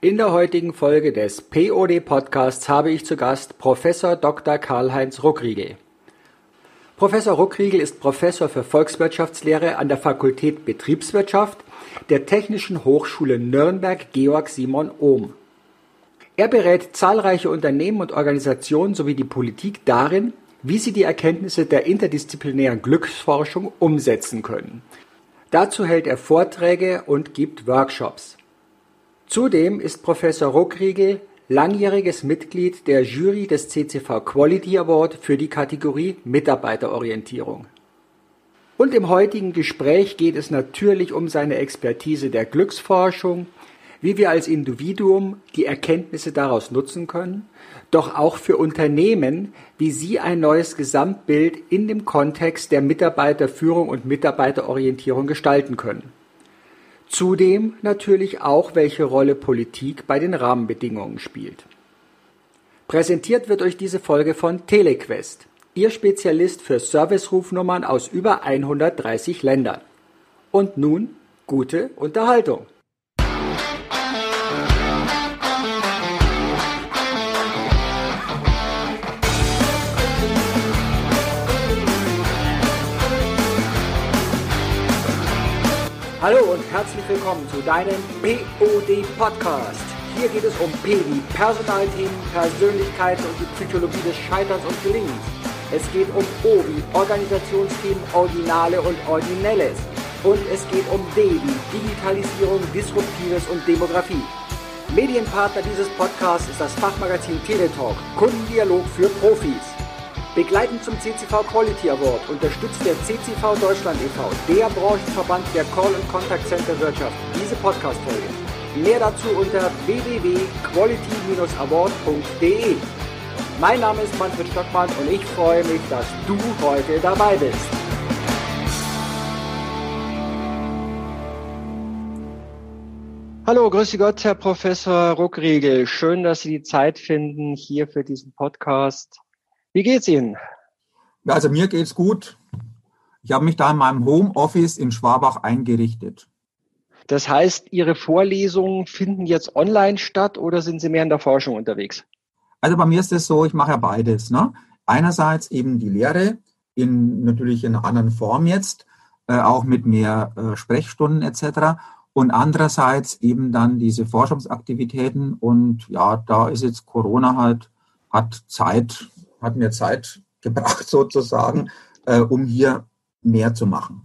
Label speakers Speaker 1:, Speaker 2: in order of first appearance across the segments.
Speaker 1: In der heutigen Folge des POD Podcasts habe ich zu Gast Professor Dr. Karl-Heinz Ruckriegel. Professor Ruckriegel ist Professor für Volkswirtschaftslehre an der Fakultät Betriebswirtschaft der Technischen Hochschule Nürnberg Georg Simon Ohm. Er berät zahlreiche Unternehmen und Organisationen sowie die Politik darin, wie sie die Erkenntnisse der interdisziplinären Glücksforschung umsetzen können. Dazu hält er Vorträge und gibt Workshops. Zudem ist Professor Ruckriegel langjähriges Mitglied der Jury des CCV Quality Award für die Kategorie Mitarbeiterorientierung. Und im heutigen Gespräch geht es natürlich um seine Expertise der Glücksforschung, wie wir als Individuum die Erkenntnisse daraus nutzen können, doch auch für Unternehmen, wie sie ein neues Gesamtbild in dem Kontext der Mitarbeiterführung und Mitarbeiterorientierung gestalten können. Zudem natürlich auch, welche Rolle Politik bei den Rahmenbedingungen spielt. Präsentiert wird euch diese Folge von Telequest, Ihr Spezialist für Servicerufnummern aus über 130 Ländern. Und nun gute Unterhaltung. Hallo und herzlich willkommen zu deinem POD Podcast. Hier geht es um P wie Personalthemen, Persönlichkeiten und die Psychologie des Scheiterns und Gelingens. Es geht um O wie Organisationsthemen, Originale und Originelles. Und es geht um D wie Digitalisierung, Disruptives und Demografie. Medienpartner dieses Podcasts ist das Fachmagazin Teletalk, Kundendialog für Profis. Begleitend zum CCV Quality Award unterstützt der CCV Deutschland e.V., der Branchenverband der Call- und Contact Center Wirtschaft, diese Podcast-Folge. Mehr dazu unter www.quality-award.de. Mein Name ist Manfred Stockmann und ich freue mich, dass du heute dabei bist. Hallo, grüße Gott, Herr Professor Ruckriegel. Schön, dass Sie die Zeit finden hier für diesen Podcast. Wie geht's Ihnen?
Speaker 2: Ja, also mir geht's gut. Ich habe mich da in meinem Homeoffice in Schwabach eingerichtet.
Speaker 1: Das heißt, Ihre Vorlesungen finden jetzt online statt oder sind Sie mehr in der Forschung unterwegs?
Speaker 2: Also bei mir ist es so, ich mache ja beides. Ne? Einerseits eben die Lehre, in natürlich in einer anderen Form jetzt, äh, auch mit mehr äh, Sprechstunden etc. Und andererseits eben dann diese Forschungsaktivitäten. Und ja, da ist jetzt Corona halt, hat Zeit hat mir Zeit gebracht sozusagen, äh, um hier mehr zu machen.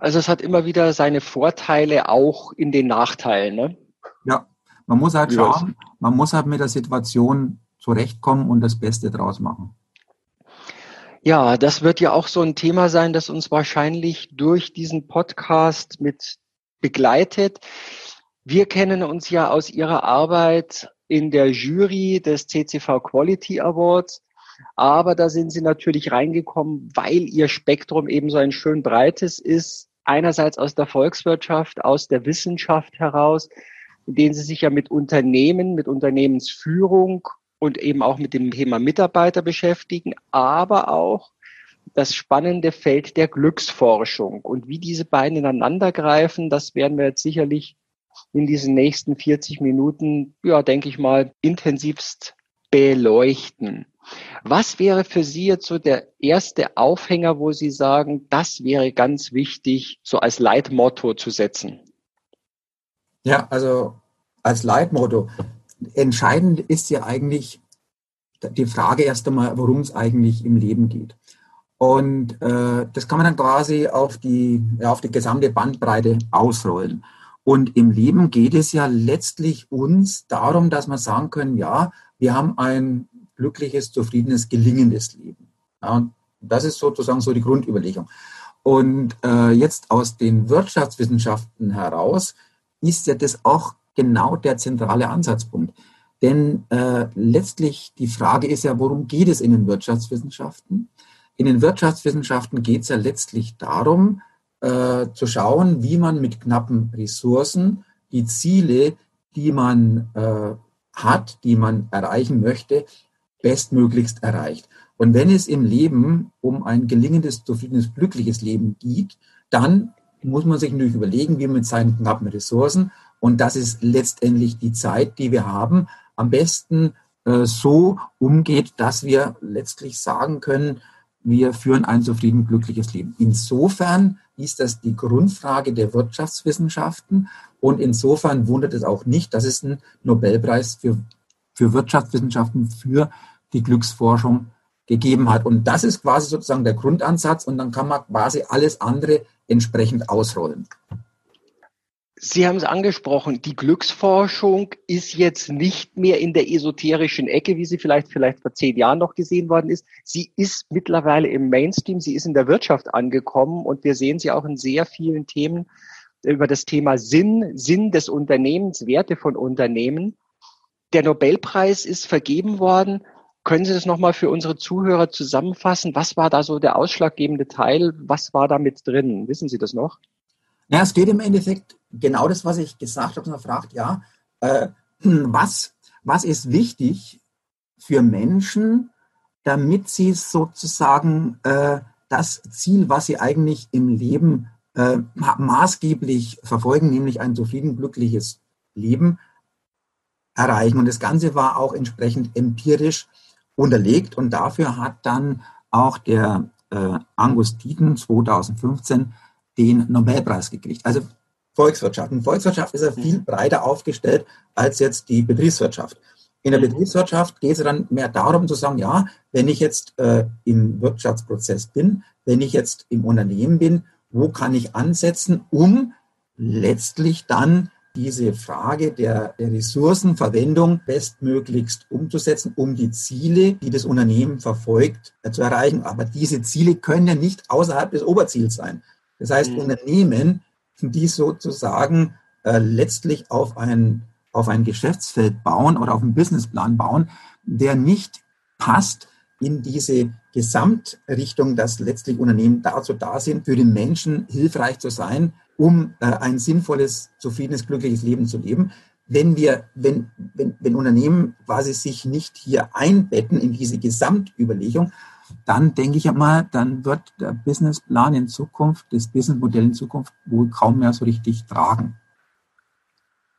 Speaker 1: Also es hat immer wieder seine Vorteile auch in den Nachteilen, ne?
Speaker 2: Ja, man muss halt schauen, man muss halt mit der Situation zurechtkommen und das Beste draus machen.
Speaker 1: Ja, das wird ja auch so ein Thema sein, das uns wahrscheinlich durch diesen Podcast mit begleitet. Wir kennen uns ja aus Ihrer Arbeit in der Jury des CCV Quality Awards. Aber da sind sie natürlich reingekommen, weil ihr Spektrum eben so ein schön breites ist. Einerseits aus der Volkswirtschaft, aus der Wissenschaft heraus, in denen sie sich ja mit Unternehmen, mit Unternehmensführung und eben auch mit dem Thema Mitarbeiter beschäftigen, aber auch das spannende Feld der Glücksforschung. Und wie diese beiden ineinandergreifen, das werden wir jetzt sicherlich in diesen nächsten 40 Minuten, ja, denke ich mal, intensivst beleuchten. Was wäre für Sie jetzt so der erste Aufhänger, wo Sie sagen, das wäre ganz wichtig, so als Leitmotto zu setzen?
Speaker 2: Ja, also als Leitmotto. Entscheidend ist ja eigentlich die Frage erst einmal, worum es eigentlich im Leben geht. Und äh, das kann man dann quasi auf die, ja, auf die gesamte Bandbreite ausrollen. Und im Leben geht es ja letztlich uns darum, dass wir sagen können, ja, wir haben ein glückliches, zufriedenes, gelingendes Leben. Ja, das ist sozusagen so die Grundüberlegung. Und äh, jetzt aus den Wirtschaftswissenschaften heraus ist ja das auch genau der zentrale Ansatzpunkt. Denn äh, letztlich die Frage ist ja, worum geht es in den Wirtschaftswissenschaften? In den Wirtschaftswissenschaften geht es ja letztlich darum, äh, zu schauen, wie man mit knappen Ressourcen die Ziele, die man äh, hat, die man erreichen möchte, bestmöglichst erreicht. Und wenn es im Leben um ein gelingendes, zufriedenes, glückliches Leben geht, dann muss man sich natürlich überlegen, wie man mit seinen knappen Ressourcen Und das ist letztendlich die Zeit, die wir haben, am besten äh, so umgeht, dass wir letztlich sagen können, wir führen ein zufrieden glückliches Leben. Insofern ist das die Grundfrage der Wirtschaftswissenschaften und insofern wundert es auch nicht, dass es einen Nobelpreis für, für Wirtschaftswissenschaften für die Glücksforschung gegeben hat. Und das ist quasi sozusagen der Grundansatz und dann kann man quasi alles andere entsprechend ausrollen.
Speaker 1: Sie haben es angesprochen, die Glücksforschung ist jetzt nicht mehr in der esoterischen Ecke, wie sie vielleicht, vielleicht vor zehn Jahren noch gesehen worden ist. Sie ist mittlerweile im Mainstream, sie ist in der Wirtschaft angekommen und wir sehen sie auch in sehr vielen Themen über das Thema Sinn, Sinn des Unternehmens, Werte von Unternehmen. Der Nobelpreis ist vergeben worden. Können Sie das nochmal für unsere Zuhörer zusammenfassen? Was war da so der ausschlaggebende Teil? Was war da mit drin? Wissen Sie das noch?
Speaker 2: Ja, es geht im Endeffekt genau das, was ich gesagt habe. Man fragt, ja, äh, was, was ist wichtig für Menschen, damit sie sozusagen äh, das Ziel, was sie eigentlich im Leben äh, maßgeblich verfolgen, nämlich ein zufrieden glückliches Leben erreichen. Und das Ganze war auch entsprechend empirisch unterlegt und dafür hat dann auch der äh, Angus Deaton 2015 den Nobelpreis gekriegt. Also Volkswirtschaft. Und Volkswirtschaft ist ja mhm. viel breiter aufgestellt als jetzt die Betriebswirtschaft. In der mhm. Betriebswirtschaft geht es dann mehr darum zu sagen, ja, wenn ich jetzt äh, im Wirtschaftsprozess bin, wenn ich jetzt im Unternehmen bin, wo kann ich ansetzen, um letztlich dann diese Frage der, der Ressourcenverwendung bestmöglichst umzusetzen, um die Ziele, die das Unternehmen verfolgt, äh, zu erreichen. Aber diese Ziele können ja nicht außerhalb des Oberziels sein. Das heißt, mhm. Unternehmen, die sozusagen äh, letztlich auf ein, auf ein Geschäftsfeld bauen oder auf einen Businessplan bauen, der nicht passt in diese Gesamtrichtung, dass letztlich Unternehmen dazu da sind, für den Menschen hilfreich zu sein, um äh, ein sinnvolles, zufriedenes, glückliches Leben zu leben. Wenn wir, wenn, wenn, wenn Unternehmen quasi sich nicht hier einbetten in diese Gesamtüberlegung, dann denke ich einmal, dann wird der Businessplan in Zukunft, das Businessmodell in Zukunft wohl kaum mehr so richtig tragen.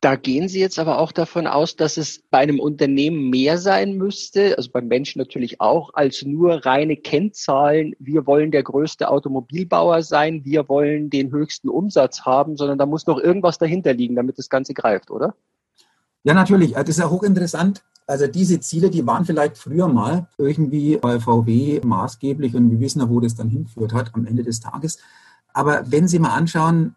Speaker 1: Da gehen Sie jetzt aber auch davon aus, dass es bei einem Unternehmen mehr sein müsste, also beim Menschen natürlich auch, als nur reine Kennzahlen. Wir wollen der größte Automobilbauer sein, wir wollen den höchsten Umsatz haben, sondern da muss noch irgendwas dahinter liegen, damit das Ganze greift, oder?
Speaker 2: Ja, natürlich. Das ist ja hochinteressant. Also diese Ziele, die waren vielleicht früher mal irgendwie bei VW maßgeblich und wir wissen ja, wo das dann hinführt hat am Ende des Tages. Aber wenn Sie mal anschauen,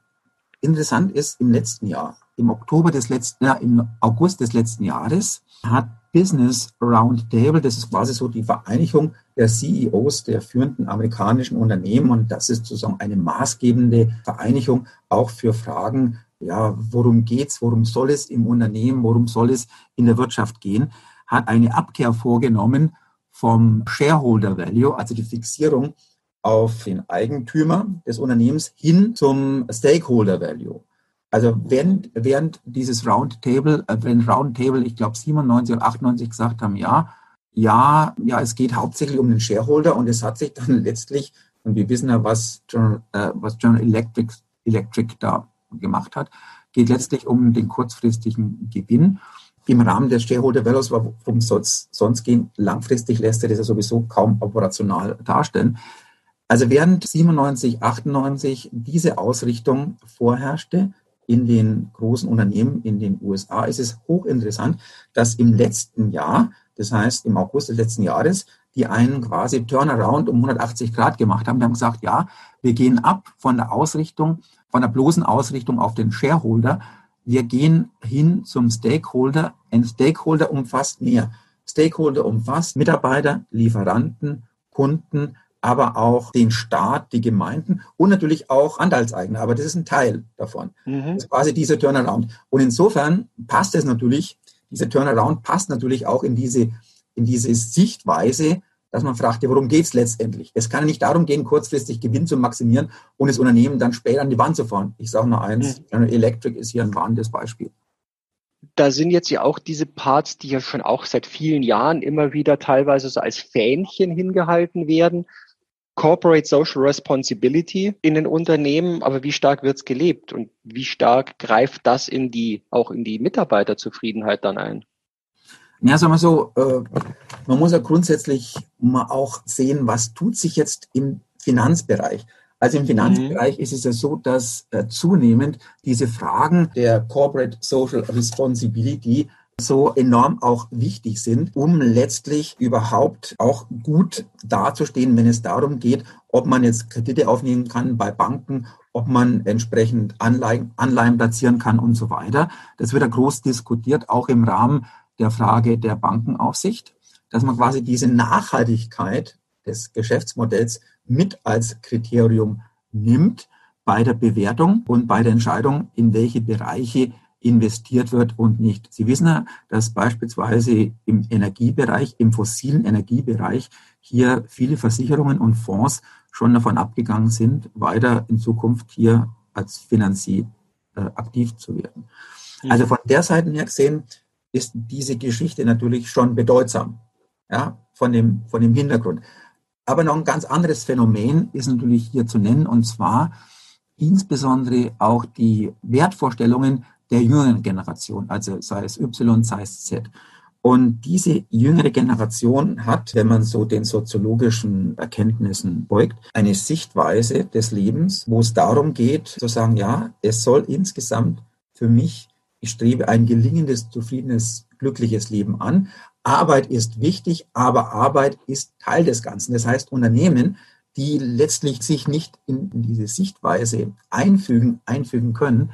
Speaker 2: interessant ist im letzten Jahr, im Oktober des letzten, ja, im August des letzten Jahres hat Business Roundtable, das ist quasi so die Vereinigung der CEOs der führenden amerikanischen Unternehmen und das ist sozusagen eine maßgebende Vereinigung auch für Fragen ja, worum geht's, worum soll es im Unternehmen, worum soll es in der Wirtschaft gehen, hat eine Abkehr vorgenommen vom Shareholder Value, also die Fixierung auf den Eigentümer des Unternehmens hin zum Stakeholder Value. Also während, während dieses Roundtable, äh, wenn Roundtable, ich glaube 97 oder 98 gesagt haben, ja, ja, ja, es geht hauptsächlich um den Shareholder und es hat sich dann letztlich, und wir wissen ja, was General, äh, was General Electric, Electric da gemacht hat, geht letztlich um den kurzfristigen Gewinn. Im Rahmen des Shareholder Values, worum soll es sonst gehen? Langfristig lässt er das ja sowieso kaum operational darstellen. Also während 97, 98 diese Ausrichtung vorherrschte in den großen Unternehmen in den USA, ist es hochinteressant, dass im letzten Jahr, das heißt im August des letzten Jahres, die einen quasi Turnaround um 180 Grad gemacht haben. Wir haben gesagt, ja, wir gehen ab von der Ausrichtung von der bloßen Ausrichtung auf den Shareholder. Wir gehen hin zum Stakeholder. Ein Stakeholder umfasst mehr. Stakeholder umfasst Mitarbeiter, Lieferanten, Kunden, aber auch den Staat, die Gemeinden und natürlich auch Anteilseigner. Aber das ist ein Teil davon. Mhm. Das ist quasi dieser Turnaround. Und insofern passt es natürlich, dieser Turnaround passt natürlich auch in diese, in diese Sichtweise, dass man fragt, ja, worum geht es letztendlich? Es kann ja nicht darum gehen, kurzfristig Gewinn zu maximieren und das Unternehmen dann später an die Wand zu fahren. Ich sage nur eins, mhm. Electric ist hier ein warnendes Beispiel.
Speaker 1: Da sind jetzt ja auch diese Parts, die ja schon auch seit vielen Jahren immer wieder teilweise so als Fähnchen hingehalten werden. Corporate Social Responsibility in den Unternehmen, aber wie stark wird es gelebt und wie stark greift das in die, auch in die Mitarbeiterzufriedenheit dann ein?
Speaker 2: Ja, sagen wir so, äh, man muss ja grundsätzlich mal auch sehen, was tut sich jetzt im Finanzbereich. Also im Finanzbereich mhm. ist es ja so, dass äh, zunehmend diese Fragen der Corporate Social Responsibility so enorm auch wichtig sind, um letztlich überhaupt auch gut dazustehen, wenn es darum geht, ob man jetzt Kredite aufnehmen kann bei Banken, ob man entsprechend Anleihen, Anleihen platzieren kann und so weiter. Das wird ja groß diskutiert, auch im Rahmen der Frage der Bankenaufsicht, dass man quasi diese Nachhaltigkeit des Geschäftsmodells mit als Kriterium nimmt bei der Bewertung und bei der Entscheidung, in welche Bereiche investiert wird und nicht. Sie wissen ja, dass beispielsweise im Energiebereich, im fossilen Energiebereich hier viele Versicherungen und Fonds schon davon abgegangen sind, weiter in Zukunft hier als Finanzier äh, aktiv zu werden. Mhm. Also von der Seite her gesehen ist diese Geschichte natürlich schon bedeutsam, ja, von dem, von dem Hintergrund. Aber noch ein ganz anderes Phänomen ist natürlich hier zu nennen, und zwar insbesondere auch die Wertvorstellungen der jüngeren Generation, also sei es Y, sei es Z. Und diese jüngere Generation hat, wenn man so den soziologischen Erkenntnissen beugt, eine Sichtweise des Lebens, wo es darum geht, zu sagen, ja, es soll insgesamt für mich, ich strebe ein gelingendes, zufriedenes, glückliches Leben an. Arbeit ist wichtig, aber Arbeit ist Teil des Ganzen. Das heißt, Unternehmen, die letztlich sich nicht in diese Sichtweise einfügen, einfügen können,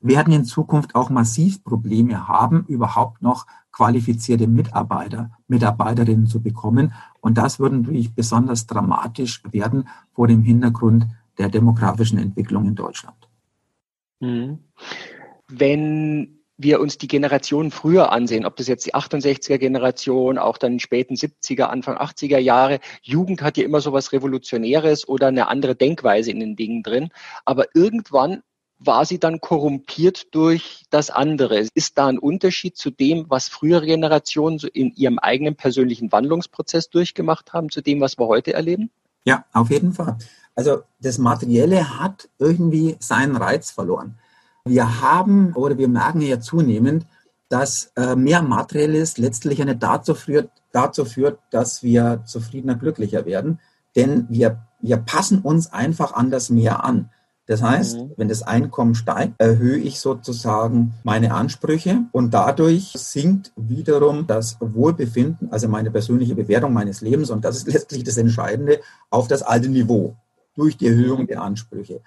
Speaker 2: werden in Zukunft auch massiv Probleme haben, überhaupt noch qualifizierte Mitarbeiter, Mitarbeiterinnen zu bekommen. Und das würde natürlich besonders dramatisch werden vor dem Hintergrund der demografischen Entwicklung in Deutschland.
Speaker 1: Mhm. Wenn wir uns die Generationen früher ansehen, ob das jetzt die 68er Generation, auch dann späten 70er, Anfang 80er Jahre, Jugend hat ja immer so was Revolutionäres oder eine andere Denkweise in den Dingen drin. Aber irgendwann war sie dann korrumpiert durch das andere? Ist da ein Unterschied zu dem, was frühere Generationen so in ihrem eigenen persönlichen Wandlungsprozess durchgemacht haben, zu dem, was wir heute erleben?
Speaker 2: Ja, auf jeden Fall. Also das Materielle hat irgendwie seinen Reiz verloren. Wir haben oder wir merken ja zunehmend, dass äh, mehr Materielles letztlich nicht dazu führt, dazu führt, dass wir zufriedener, glücklicher werden. Denn wir, wir passen uns einfach an das Meer an. Das heißt, mhm. wenn das Einkommen steigt, erhöhe ich sozusagen meine Ansprüche und dadurch sinkt wiederum das Wohlbefinden, also meine persönliche Bewertung meines Lebens und das ist letztlich das Entscheidende auf das alte Niveau durch die Erhöhung mhm. der Ansprüche.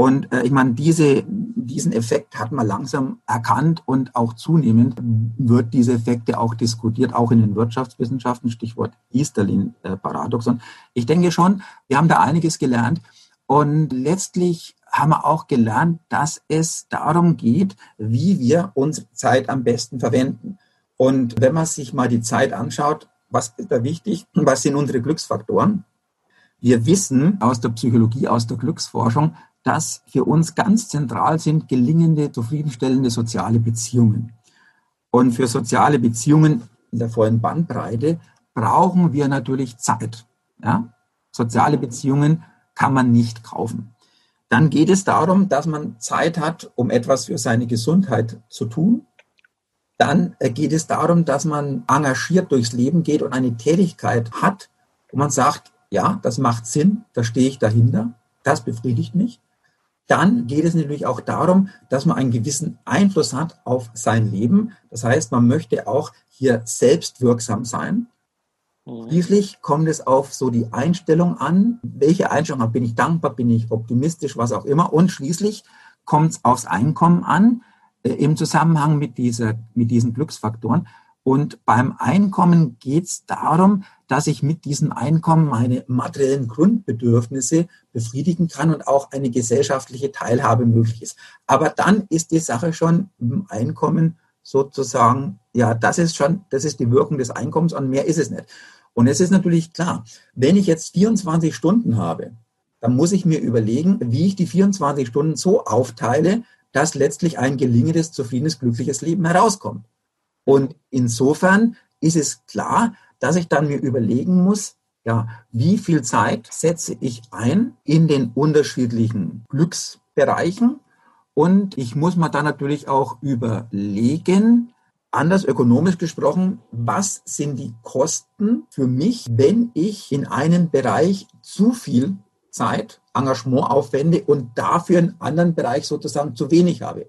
Speaker 2: Und äh, ich meine, diese, diesen Effekt hat man langsam erkannt und auch zunehmend wird diese Effekte auch diskutiert, auch in den Wirtschaftswissenschaften, Stichwort Easterlin-Paradoxon. Ich denke schon, wir haben da einiges gelernt und letztlich haben wir auch gelernt, dass es darum geht, wie wir unsere Zeit am besten verwenden. Und wenn man sich mal die Zeit anschaut, was ist da wichtig? Was sind unsere Glücksfaktoren? Wir wissen aus der Psychologie, aus der Glücksforschung, dass für uns ganz zentral sind gelingende, zufriedenstellende soziale Beziehungen. Und für soziale Beziehungen in der vollen Bandbreite brauchen wir natürlich Zeit. Ja? Soziale Beziehungen kann man nicht kaufen. Dann geht es darum, dass man Zeit hat, um etwas für seine Gesundheit zu tun. Dann äh, geht es darum, dass man engagiert durchs Leben geht und eine Tätigkeit hat, wo man sagt, ja, das macht Sinn, da stehe ich dahinter, das befriedigt mich. Dann geht es natürlich auch darum, dass man einen gewissen Einfluss hat auf sein Leben. Das heißt, man möchte auch hier selbstwirksam sein. Mhm. Schließlich kommt es auf so die Einstellung an. Welche Einstellung bin ich dankbar, bin ich optimistisch, was auch immer. Und schließlich kommt es aufs Einkommen an äh, im Zusammenhang mit, dieser, mit diesen Glücksfaktoren. Und beim Einkommen geht es darum, dass ich mit diesem Einkommen meine materiellen Grundbedürfnisse befriedigen kann und auch eine gesellschaftliche Teilhabe möglich ist. Aber dann ist die Sache schon im Einkommen sozusagen, ja, das ist schon, das ist die Wirkung des Einkommens und mehr ist es nicht. Und es ist natürlich klar, wenn ich jetzt 24 Stunden habe, dann muss ich mir überlegen, wie ich die 24 Stunden so aufteile, dass letztlich ein gelingendes, zufriedenes, glückliches Leben herauskommt. Und insofern ist es klar, dass ich dann mir überlegen muss, Ja, wie viel Zeit setze ich ein in den unterschiedlichen Glücksbereichen? Und ich muss mir dann natürlich auch überlegen, anders ökonomisch gesprochen, was sind die Kosten für mich, wenn ich in einem Bereich zu viel Zeit, Engagement aufwende und dafür einen anderen Bereich sozusagen zu wenig habe.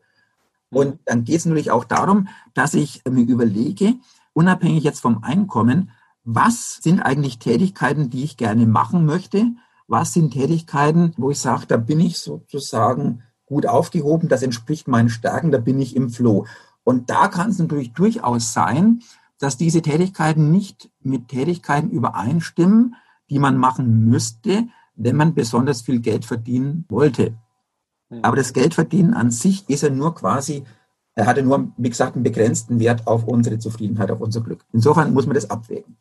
Speaker 2: Und dann geht es natürlich auch darum, dass ich mir überlege, unabhängig jetzt vom Einkommen, was sind eigentlich Tätigkeiten, die ich gerne machen möchte? Was sind Tätigkeiten, wo ich sage, da bin ich sozusagen gut aufgehoben, das entspricht meinen Stärken, da bin ich im Flow. Und da kann es natürlich durchaus sein, dass diese Tätigkeiten nicht mit Tätigkeiten übereinstimmen, die man machen müsste, wenn man besonders viel Geld verdienen wollte. Mhm. Aber das Geldverdienen an sich ist ja nur quasi, er hatte nur, wie gesagt, einen begrenzten Wert auf unsere Zufriedenheit, auf unser Glück. Insofern muss man das abwägen.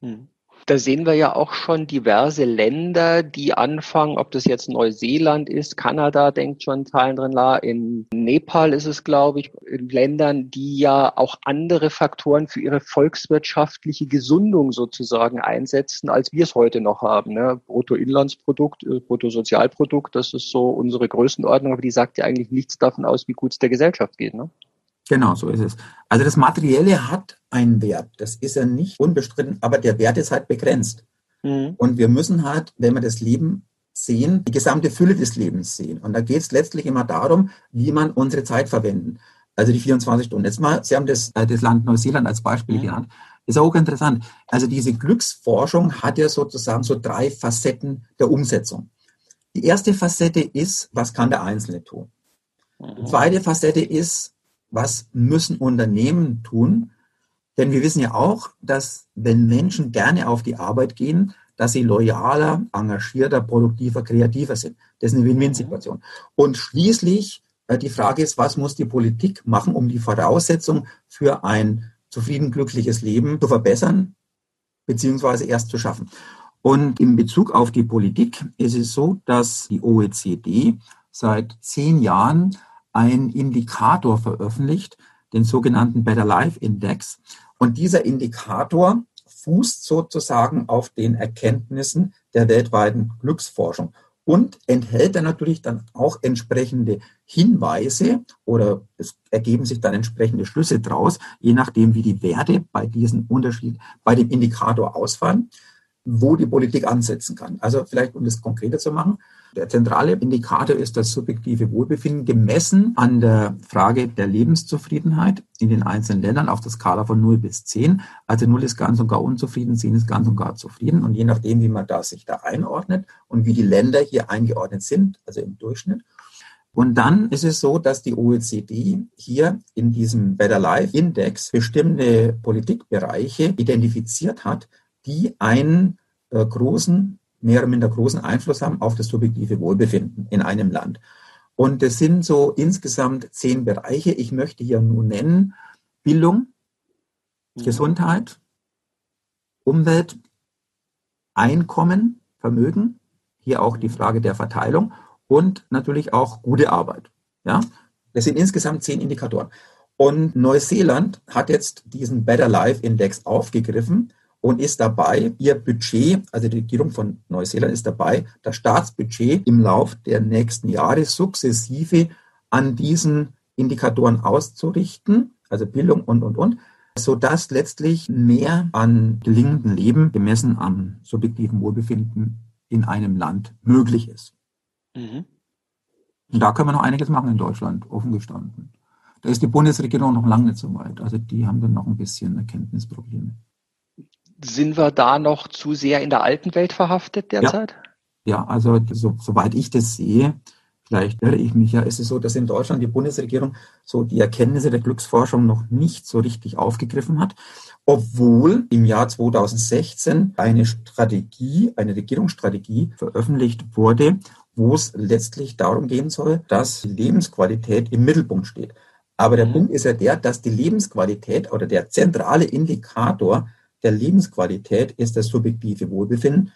Speaker 1: Mhm da sehen wir ja auch schon diverse Länder, die anfangen, ob das jetzt Neuseeland ist, Kanada denkt schon Teilen drin, in Nepal ist es, glaube ich, in Ländern, die ja auch andere Faktoren für ihre volkswirtschaftliche Gesundung sozusagen einsetzen, als wir es heute noch haben. Ne? Bruttoinlandsprodukt, äh, Bruttosozialprodukt, das ist so unsere Größenordnung, aber die sagt ja eigentlich nichts davon aus, wie gut es der Gesellschaft geht. Ne?
Speaker 2: Genau, so ist es. Also das Materielle hat einen Wert. Das ist ja nicht unbestritten, aber der Wert ist halt begrenzt. Mhm. Und wir müssen halt, wenn wir das Leben sehen, die gesamte Fülle des Lebens sehen. Und da geht es letztlich immer darum, wie man unsere Zeit verwenden. Also die 24 Stunden. Jetzt mal, Sie haben das, äh, das Land Neuseeland als Beispiel mhm. genannt. Ist auch interessant. Also diese Glücksforschung hat ja sozusagen so drei Facetten der Umsetzung. Die erste Facette ist, was kann der Einzelne tun? Die mhm. zweite Facette ist, was müssen Unternehmen tun? Denn wir wissen ja auch, dass wenn Menschen gerne auf die Arbeit gehen, dass sie loyaler, engagierter, produktiver, kreativer sind. Das ist eine Win-Win-Situation. Und schließlich äh, die Frage ist, was muss die Politik machen, um die Voraussetzung für ein zufrieden, glückliches Leben zu verbessern, beziehungsweise erst zu schaffen. Und in Bezug auf die Politik ist es so, dass die OECD seit zehn Jahren ein Indikator veröffentlicht, den sogenannten Better Life Index. Und dieser Indikator fußt sozusagen auf den Erkenntnissen der weltweiten Glücksforschung und enthält dann natürlich dann auch entsprechende Hinweise oder es ergeben sich dann entsprechende Schlüsse draus, je nachdem, wie die Werte bei diesem Unterschied, bei dem Indikator ausfallen, wo die Politik ansetzen kann. Also vielleicht, um das konkreter zu machen, der zentrale Indikator ist das subjektive Wohlbefinden gemessen an der Frage der Lebenszufriedenheit in den einzelnen Ländern auf der Skala von 0 bis 10. Also 0 ist ganz und gar unzufrieden, 10 ist ganz und gar zufrieden. Und je nachdem, wie man da sich da einordnet und wie die Länder hier eingeordnet sind, also im Durchschnitt. Und dann ist es so, dass die OECD hier in diesem Better Life Index bestimmte Politikbereiche identifiziert hat, die einen äh, großen mehr oder minder großen Einfluss haben auf das subjektive Wohlbefinden in einem Land. Und es sind so insgesamt zehn Bereiche. Ich möchte hier nur nennen Bildung, mhm. Gesundheit, Umwelt, Einkommen, Vermögen, hier auch die Frage der Verteilung und natürlich auch gute Arbeit. Ja, das sind insgesamt zehn Indikatoren. Und Neuseeland hat jetzt diesen Better Life Index aufgegriffen und ist dabei, ihr Budget, also die Regierung von Neuseeland ist dabei, das Staatsbudget im Lauf der nächsten Jahre sukzessive an diesen Indikatoren auszurichten, also Bildung und, und, und, sodass letztlich mehr an gelingendem Leben gemessen am subjektiven Wohlbefinden in einem Land möglich ist. Mhm. Und da können wir noch einiges machen in Deutschland, offen gestanden. Da ist die Bundesregierung noch lange nicht so weit. Also die haben dann noch ein bisschen Erkenntnisprobleme
Speaker 1: sind wir da noch zu sehr in der alten Welt verhaftet derzeit?
Speaker 2: Ja, ja also so, soweit ich das sehe, vielleicht irre ich mich ja, ist es so, dass in Deutschland die Bundesregierung so die Erkenntnisse der Glücksforschung noch nicht so richtig aufgegriffen hat, obwohl im Jahr 2016 eine Strategie, eine Regierungsstrategie veröffentlicht wurde, wo es letztlich darum gehen soll, dass Lebensqualität im Mittelpunkt steht. Aber der mhm. Punkt ist ja der, dass die Lebensqualität oder der zentrale Indikator der Lebensqualität ist das subjektive Wohlbefinden,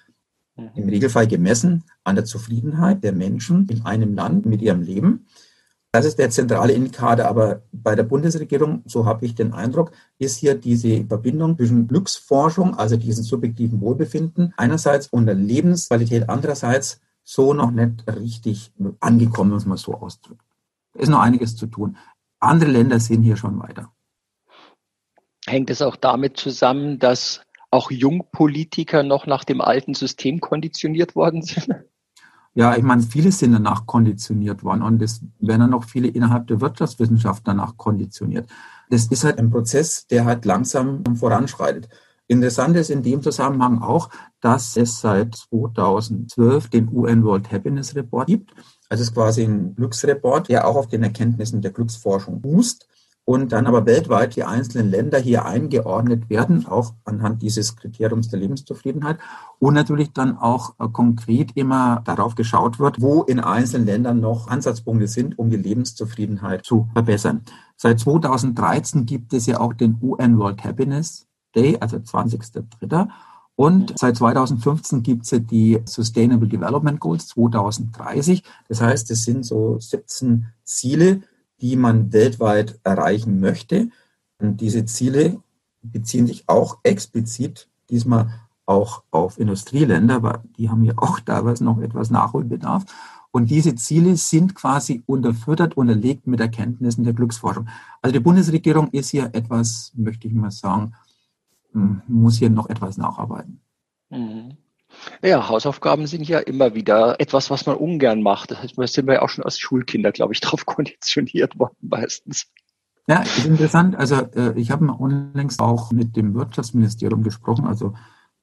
Speaker 2: mhm. im Regelfall gemessen an der Zufriedenheit der Menschen in einem Land mit ihrem Leben. Das ist der zentrale Indikator, aber bei der Bundesregierung, so habe ich den Eindruck, ist hier diese Verbindung zwischen Glücksforschung, also diesen subjektiven Wohlbefinden einerseits und der Lebensqualität andererseits so noch nicht richtig angekommen, muss man so ausdrücken. Da ist noch einiges zu tun. Andere Länder sind hier schon weiter.
Speaker 1: Hängt es auch damit zusammen, dass auch Jungpolitiker noch nach dem alten System konditioniert worden sind?
Speaker 2: Ja, ich meine, viele sind danach konditioniert worden und es werden dann auch viele innerhalb der Wirtschaftswissenschaft danach konditioniert. Das ist halt ein Prozess, der halt langsam voranschreitet. Interessant ist in dem Zusammenhang auch, dass es seit 2012 den UN World Happiness Report gibt. Also es ist quasi ein Glücksreport, der auch auf den Erkenntnissen der Glücksforschung fußt und dann aber weltweit die einzelnen Länder hier eingeordnet werden, auch anhand dieses Kriteriums der Lebenszufriedenheit und natürlich dann auch äh, konkret immer darauf geschaut wird, wo in einzelnen Ländern noch Ansatzpunkte sind, um die Lebenszufriedenheit zu verbessern. Seit 2013 gibt es ja auch den UN World Happiness Day, also 20.03. Und seit 2015 gibt es ja die Sustainable Development Goals 2030. Das heißt, es sind so 17 Ziele, die man weltweit erreichen möchte. Und diese Ziele beziehen sich auch explizit diesmal auch auf Industrieländer, aber die haben ja auch teilweise noch etwas Nachholbedarf. Und diese Ziele sind quasi unterfüttert, unterlegt mit Erkenntnissen der Glücksforschung. Also die Bundesregierung ist hier etwas, möchte ich mal sagen, hm, muss hier noch etwas nacharbeiten.
Speaker 1: Mhm. Ja, Hausaufgaben sind ja immer wieder etwas, was man ungern macht. Das heißt, da sind wir ja auch schon als Schulkinder, glaube ich, darauf konditioniert worden meistens.
Speaker 2: Ja, ist interessant. Also äh, ich habe unlängst auch mit dem Wirtschaftsministerium gesprochen. Also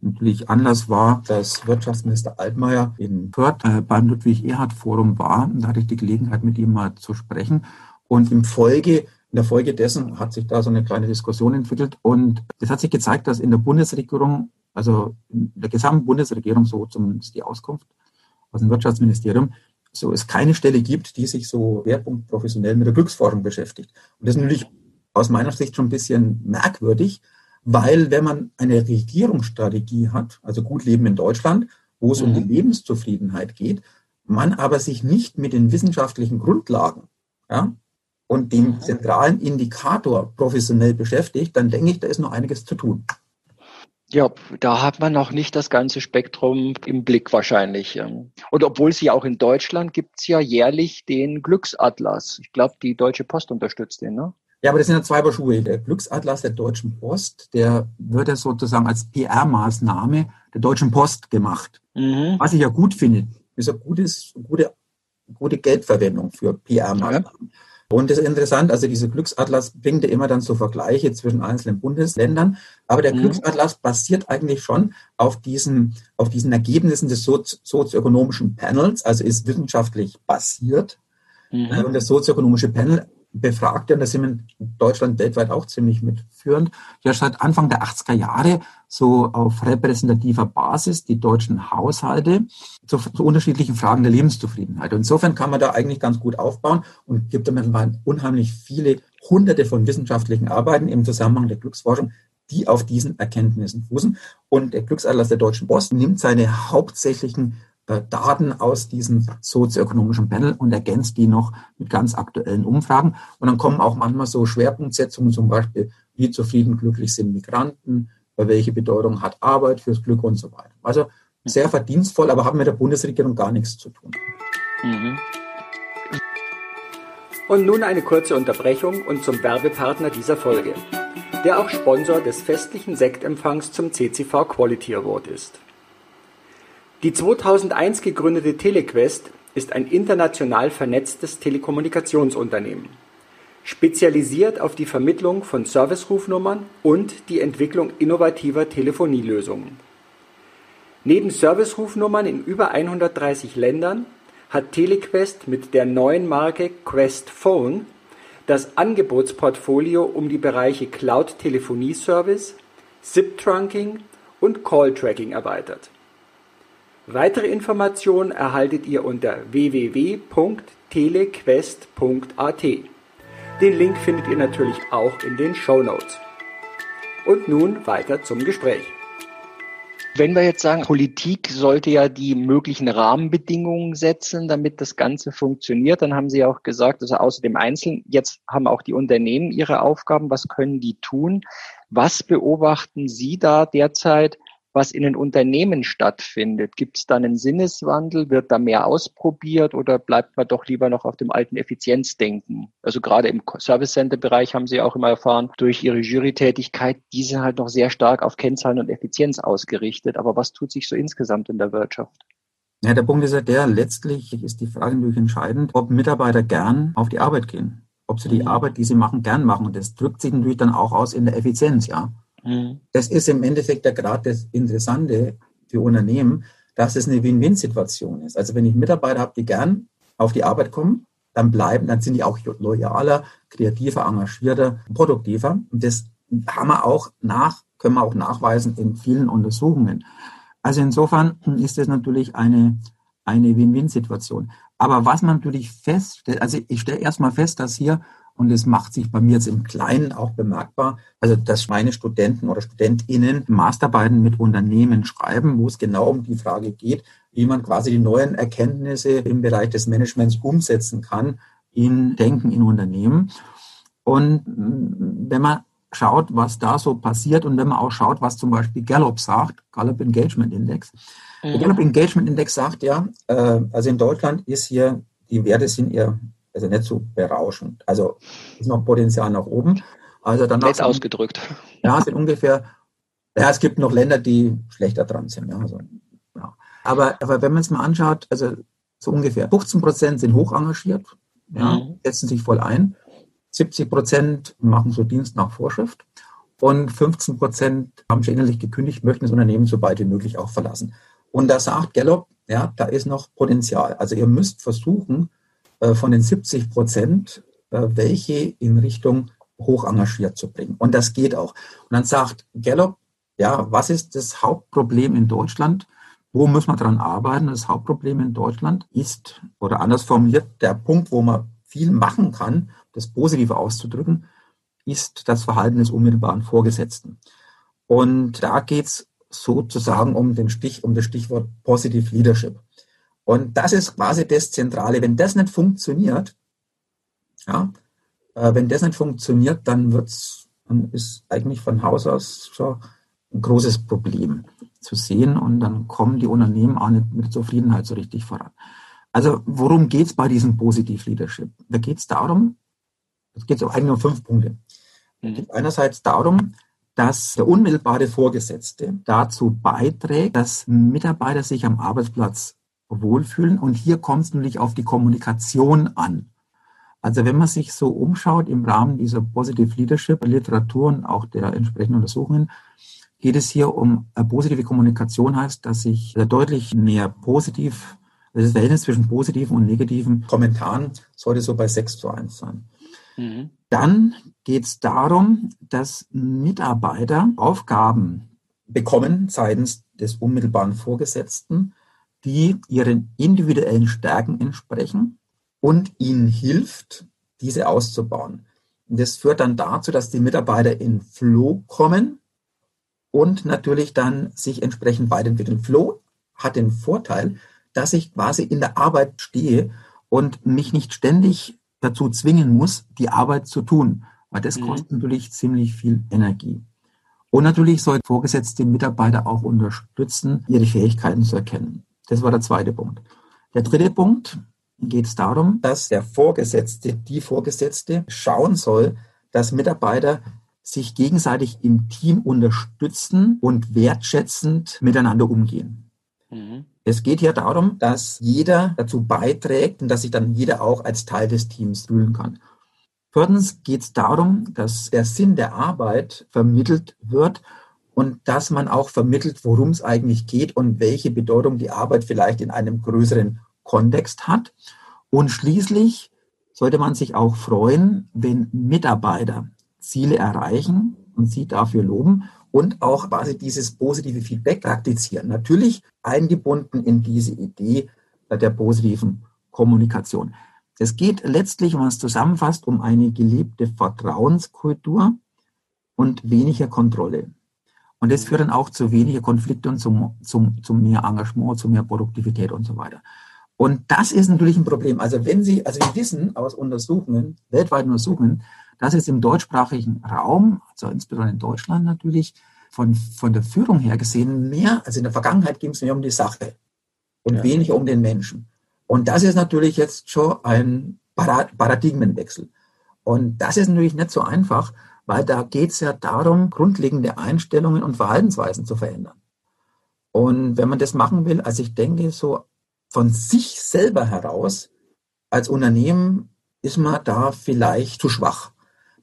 Speaker 2: natürlich Anlass war, dass Wirtschaftsminister Altmaier in Fürth äh, beim Ludwig-Erhard-Forum war. Da hatte ich die Gelegenheit, mit ihm mal zu sprechen. Und im Folge in der Folge dessen hat sich da so eine kleine Diskussion entwickelt und es hat sich gezeigt, dass in der Bundesregierung also in der gesamten Bundesregierung, so zumindest die Auskunft aus dem Wirtschaftsministerium, so es keine Stelle gibt, die sich so Schwerpunkt professionell mit der Glücksforschung beschäftigt. Und das ist natürlich aus meiner Sicht schon ein bisschen merkwürdig, weil wenn man eine Regierungsstrategie hat, also gut leben in Deutschland, wo es mhm. um die mhm. Lebenszufriedenheit geht, man aber sich nicht mit den wissenschaftlichen Grundlagen ja, und dem mhm. zentralen Indikator professionell beschäftigt, dann denke ich, da ist noch einiges zu tun.
Speaker 1: Ja, da hat man noch nicht das ganze Spektrum im Blick wahrscheinlich. Ähm. Und obwohl ja auch in Deutschland gibt es ja jährlich den Glücksatlas. Ich glaube, die Deutsche Post unterstützt den, ne?
Speaker 2: Ja, aber das sind ja zwei Paar Schuhe. Der Glücksatlas der Deutschen Post, der wird ja sozusagen als PR-Maßnahme der Deutschen Post gemacht. Mhm. Was ich ja gut finde, ist eine gutes, gute, gute Geldverwendung für PR-Maßnahmen. Ja. Und das ist interessant, also dieser Glücksatlas bringt ja immer dann so Vergleiche zwischen einzelnen Bundesländern, aber der mhm. Glücksatlas basiert eigentlich schon auf diesen, auf diesen Ergebnissen des sozioökonomischen Panels, also ist wissenschaftlich basiert. Mhm. Und das sozioökonomische Panel Befragte, und da sind wir in Deutschland weltweit auch ziemlich mitführend, ja seit Anfang der 80er Jahre so auf repräsentativer Basis die deutschen Haushalte zu, zu unterschiedlichen Fragen der Lebenszufriedenheit. Und insofern kann man da eigentlich ganz gut aufbauen und gibt damit unheimlich viele hunderte von wissenschaftlichen Arbeiten im Zusammenhang der Glücksforschung, die auf diesen Erkenntnissen fußen. Und der Glücksatlas der Deutschen Post nimmt seine hauptsächlichen Daten aus diesem sozioökonomischen Panel und ergänzt die noch mit ganz aktuellen Umfragen. Und dann kommen auch manchmal so Schwerpunktsetzungen, zum Beispiel, wie zufrieden, glücklich sind Migranten, welche Bedeutung hat Arbeit fürs Glück und so weiter. Also sehr verdienstvoll, aber haben mit der Bundesregierung gar nichts zu tun. Mhm.
Speaker 1: Und nun eine kurze Unterbrechung und zum Werbepartner dieser Folge, der auch Sponsor des festlichen Sektempfangs zum CCV Quality Award ist. Die 2001 gegründete Telequest ist ein international vernetztes Telekommunikationsunternehmen, spezialisiert auf die Vermittlung von Servicerufnummern und die Entwicklung innovativer Telefonielösungen. Neben Servicerufnummern in über 130 Ländern hat Telequest mit der neuen Marke Quest Phone das Angebotsportfolio um die Bereiche Cloud-Telefonie-Service, SIP-Trunking und Call-Tracking erweitert Weitere Informationen erhaltet ihr unter www.telequest.at. Den Link findet ihr natürlich auch in den Show Notes. Und nun weiter zum Gespräch. Wenn wir jetzt sagen, Politik sollte ja die möglichen Rahmenbedingungen setzen, damit das Ganze funktioniert, dann haben Sie auch gesagt, also außer dem Einzelnen, jetzt haben auch die Unternehmen ihre Aufgaben. Was können die tun? Was beobachten Sie da derzeit? Was in den Unternehmen stattfindet. Gibt es da einen Sinneswandel? Wird da mehr ausprobiert oder bleibt man doch lieber noch auf dem alten Effizienzdenken? Also gerade im Service Center Bereich haben Sie auch immer erfahren, durch Ihre Jurytätigkeit, die sind halt noch sehr stark auf Kennzahlen und Effizienz ausgerichtet. Aber was tut sich so insgesamt in der Wirtschaft?
Speaker 2: Ja, der Punkt ist ja der, letztlich ist die Frage natürlich entscheidend, ob Mitarbeiter gern auf die Arbeit gehen. Ob sie die mhm. Arbeit, die sie machen, gern machen. Und das drückt sich natürlich dann auch aus in der Effizienz, ja. Mhm. Das ist im Endeffekt ja gerade das Interessante für Unternehmen, dass es eine Win-Win-Situation ist. Also wenn ich Mitarbeiter habe, die gern auf die Arbeit kommen, dann bleiben, dann sind die auch loyaler, kreativer, engagierter, produktiver. Und das haben wir auch nach, können wir auch nachweisen in vielen Untersuchungen. Also insofern ist das natürlich eine, eine Win-Win-Situation. Aber was man natürlich feststellt, also ich stelle erstmal fest, dass hier und es macht sich bei mir jetzt im Kleinen auch bemerkbar, also dass meine Studenten oder Studentinnen Masterarbeiten mit Unternehmen schreiben, wo es genau um die Frage geht, wie man quasi die neuen Erkenntnisse im Bereich des Managements umsetzen kann in Denken in Unternehmen. Und wenn man schaut, was da so passiert und wenn man auch schaut, was zum Beispiel Gallup sagt, Gallup Engagement Index. Mhm. Der Gallup Engagement Index sagt ja, äh, also in Deutschland ist hier, die Werte sind eher also nicht so berauschend. Also ist noch Potenzial nach oben. Also dann
Speaker 1: Nett ausgedrückt.
Speaker 2: Ja, sind ungefähr, ja, es gibt noch Länder, die schlechter dran sind. Ja, also, ja. Aber, aber wenn man es mal anschaut, also so ungefähr 15 Prozent sind hoch engagiert, ja, mhm. setzen sich voll ein. 70 Prozent machen so Dienst nach Vorschrift und 15 Prozent haben schon innerlich gekündigt, möchten das Unternehmen so bald wie möglich auch verlassen. Und da sagt Gallup, ja, da ist noch Potenzial. Also ihr müsst versuchen, von den 70 Prozent, äh, welche in Richtung hoch engagiert zu bringen. Und das geht auch. Und dann sagt Gallup, ja, was ist das Hauptproblem in Deutschland? Wo muss man dran arbeiten? Das Hauptproblem in Deutschland ist, oder anders formuliert, der Punkt, wo man viel machen kann, das Positive auszudrücken, ist das Verhalten des unmittelbaren Vorgesetzten. Und da geht es sozusagen um den Stich, um das Stichwort Positive Leadership. Und das ist quasi das Zentrale. Wenn das nicht funktioniert, ja, äh, wenn das nicht funktioniert, dann wird's, dann ist eigentlich von Haus aus schon ein großes Problem zu sehen und dann kommen die Unternehmen auch nicht mit Zufriedenheit so richtig voran. Also worum geht es bei diesem Positiv Leadership? Da geht es darum, es geht eigentlich um fünf Punkte. Es geht einerseits darum, dass der unmittelbare Vorgesetzte dazu beiträgt, dass Mitarbeiter sich am Arbeitsplatz wohlfühlen. Und hier kommt es natürlich auf die Kommunikation an. Also wenn man sich so umschaut im Rahmen dieser Positive Leadership Literatur und auch der entsprechenden Untersuchungen, geht es hier um eine positive Kommunikation heißt, dass sich deutlich mehr positiv, also das Verhältnis zwischen positiven und negativen Kommentaren sollte so bei 6 zu 1 sein. Mhm. Dann geht es darum, dass Mitarbeiter Aufgaben bekommen seitens des unmittelbaren Vorgesetzten, die ihren individuellen Stärken entsprechen und ihnen hilft, diese auszubauen. Und das führt dann dazu, dass die Mitarbeiter in Flow kommen und natürlich dann sich entsprechend weiterentwickeln. Flow hat den Vorteil, dass ich quasi in der Arbeit stehe und mich nicht ständig dazu zwingen muss, die Arbeit zu tun, weil das mhm. kostet natürlich ziemlich viel Energie. Und natürlich soll Vorgesetzte Mitarbeiter auch unterstützen, ihre Fähigkeiten zu erkennen. Das war der zweite Punkt. Der dritte Punkt geht es darum, dass der Vorgesetzte, die Vorgesetzte schauen soll, dass Mitarbeiter sich gegenseitig im Team unterstützen und wertschätzend miteinander umgehen. Mhm. Es geht hier darum, dass jeder dazu beiträgt und dass sich dann jeder auch als Teil des Teams fühlen kann. Viertens geht es darum, dass der Sinn der Arbeit vermittelt wird und dass man auch vermittelt, worum es eigentlich geht und welche Bedeutung die Arbeit vielleicht in einem größeren Kontext hat. Und schließlich sollte man sich auch freuen, wenn Mitarbeiter Ziele erreichen und sie dafür loben und auch quasi dieses positive Feedback praktizieren. Natürlich eingebunden in diese Idee der positiven Kommunikation. Es geht letztlich, wenn man es zusammenfasst, um eine gelebte Vertrauenskultur und weniger Kontrolle. Und das führt dann auch zu weniger Konflikte und zum, zum, zum mehr Engagement, zu mehr Produktivität und so weiter. Und das ist natürlich ein Problem. Also wenn Sie, also wir wissen aus Untersuchungen, weltweiten Untersuchungen, dass es im deutschsprachigen Raum, also insbesondere in Deutschland natürlich, von, von der Führung her gesehen mehr, also in der Vergangenheit ging es mehr um die Sache und ja. weniger um den Menschen. Und das ist natürlich jetzt schon ein Paradigmenwechsel. Und das ist natürlich nicht so einfach, weil da geht es ja darum, grundlegende Einstellungen und Verhaltensweisen zu verändern. Und wenn man das machen will, also ich denke, so von sich selber heraus, als Unternehmen ist man da vielleicht zu schwach.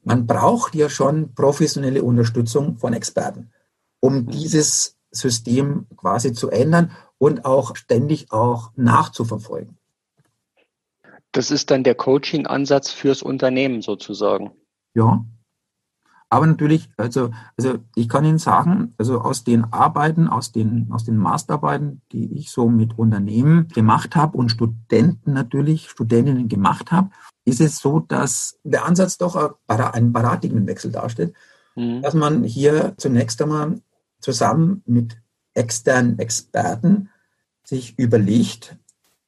Speaker 2: Man braucht ja schon professionelle Unterstützung von Experten um mhm. dieses System quasi zu ändern und auch ständig auch nachzuverfolgen.
Speaker 1: Das ist dann der Coaching-Ansatz fürs Unternehmen sozusagen.
Speaker 2: Ja. Aber natürlich, also, also ich kann Ihnen sagen, also aus den Arbeiten, aus den, aus den Masterarbeiten, die ich so mit Unternehmen gemacht habe und Studenten natürlich, Studentinnen gemacht habe, ist es so, dass der Ansatz doch einen Paradigmenwechsel darstellt, mhm. dass man hier zunächst einmal zusammen mit externen Experten sich überlegt,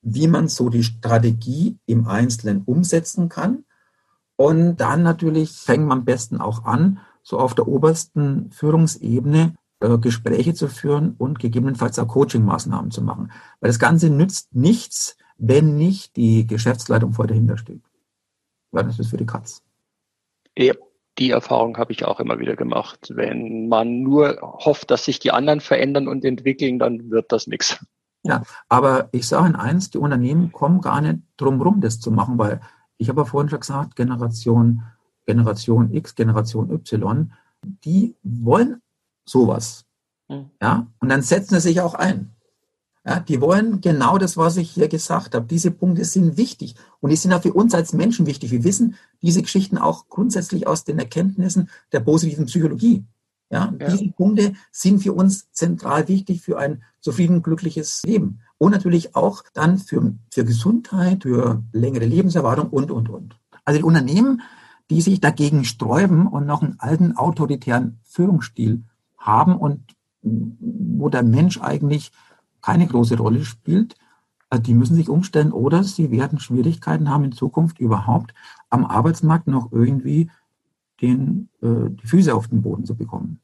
Speaker 2: wie man so die Strategie im Einzelnen umsetzen kann. Und dann natürlich fängt man am besten auch an, so auf der obersten Führungsebene äh, Gespräche zu führen und gegebenenfalls auch Coaching-Maßnahmen zu machen. Weil das Ganze nützt nichts, wenn nicht die Geschäftsleitung vor dahinter steht. Weil das ist für die Katz.
Speaker 1: Ja die Erfahrung habe ich auch immer wieder gemacht. Wenn man nur hofft, dass sich die anderen verändern und entwickeln, dann wird das nichts.
Speaker 2: Ja, aber ich sage Ihnen eins, die Unternehmen kommen gar nicht drum rum, das zu machen, weil ich habe ja vorhin schon gesagt, Generation, Generation X, Generation Y, die wollen sowas. Hm. Ja, und dann setzen sie sich auch ein. Ja, die wollen genau das, was ich hier gesagt habe. Diese Punkte sind wichtig und die sind auch für uns als Menschen wichtig. Wir wissen diese Geschichten auch grundsätzlich aus den Erkenntnissen der positiven Psychologie. Ja, ja. diese Punkte sind für uns zentral wichtig für ein zufrieden, glückliches Leben. Und natürlich auch dann für, für Gesundheit, für längere Lebenserwartung und, und, und. Also die Unternehmen, die sich dagegen sträuben und noch einen alten autoritären Führungsstil haben und wo der Mensch eigentlich keine große Rolle spielt, äh, die müssen sich umstellen oder sie werden Schwierigkeiten haben in Zukunft überhaupt am Arbeitsmarkt noch irgendwie den, äh, die Füße auf den Boden zu bekommen.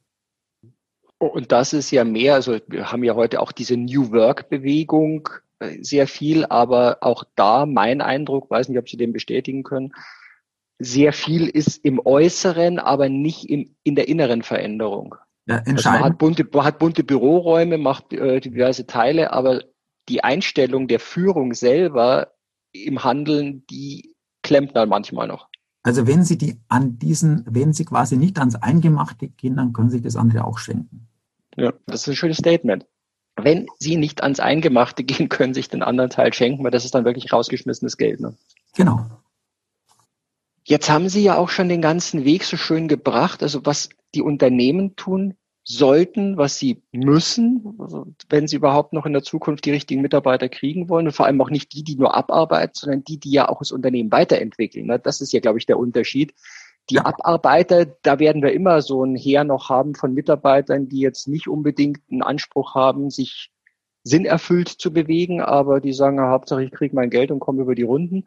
Speaker 1: Und das ist ja mehr, also wir haben ja heute auch diese New Work-Bewegung äh, sehr viel, aber auch da mein Eindruck, weiß nicht, ob Sie den bestätigen können, sehr viel ist im Äußeren, aber nicht im, in der inneren Veränderung. Ja. Also man, hat bunte, man hat bunte Büroräume, macht äh, diverse Teile, aber die Einstellung der Führung selber im Handeln, die klemmt dann manchmal noch.
Speaker 2: Also wenn Sie die an diesen, wenn Sie quasi nicht ans Eingemachte gehen, dann können Sie sich das andere auch schenken.
Speaker 1: Ja, das ist ein schönes Statement. Wenn Sie nicht ans Eingemachte gehen, können Sie sich den anderen Teil schenken, weil das ist dann wirklich rausgeschmissenes Geld. Ne?
Speaker 2: Genau.
Speaker 1: Jetzt haben Sie ja auch schon den ganzen Weg so schön gebracht, also was die Unternehmen tun sollten, was sie müssen, also wenn sie überhaupt noch in der Zukunft die richtigen Mitarbeiter kriegen wollen und vor allem auch nicht die, die nur abarbeiten, sondern die, die ja auch das Unternehmen weiterentwickeln. Ne? Das ist ja, glaube ich, der Unterschied. Die. Abarbeiter, da werden wir immer so ein Heer noch haben von Mitarbeitern, die jetzt nicht unbedingt einen Anspruch haben, sich sinnerfüllt zu bewegen, aber die sagen, Hauptsache ich kriege mein Geld und komme über die Runden.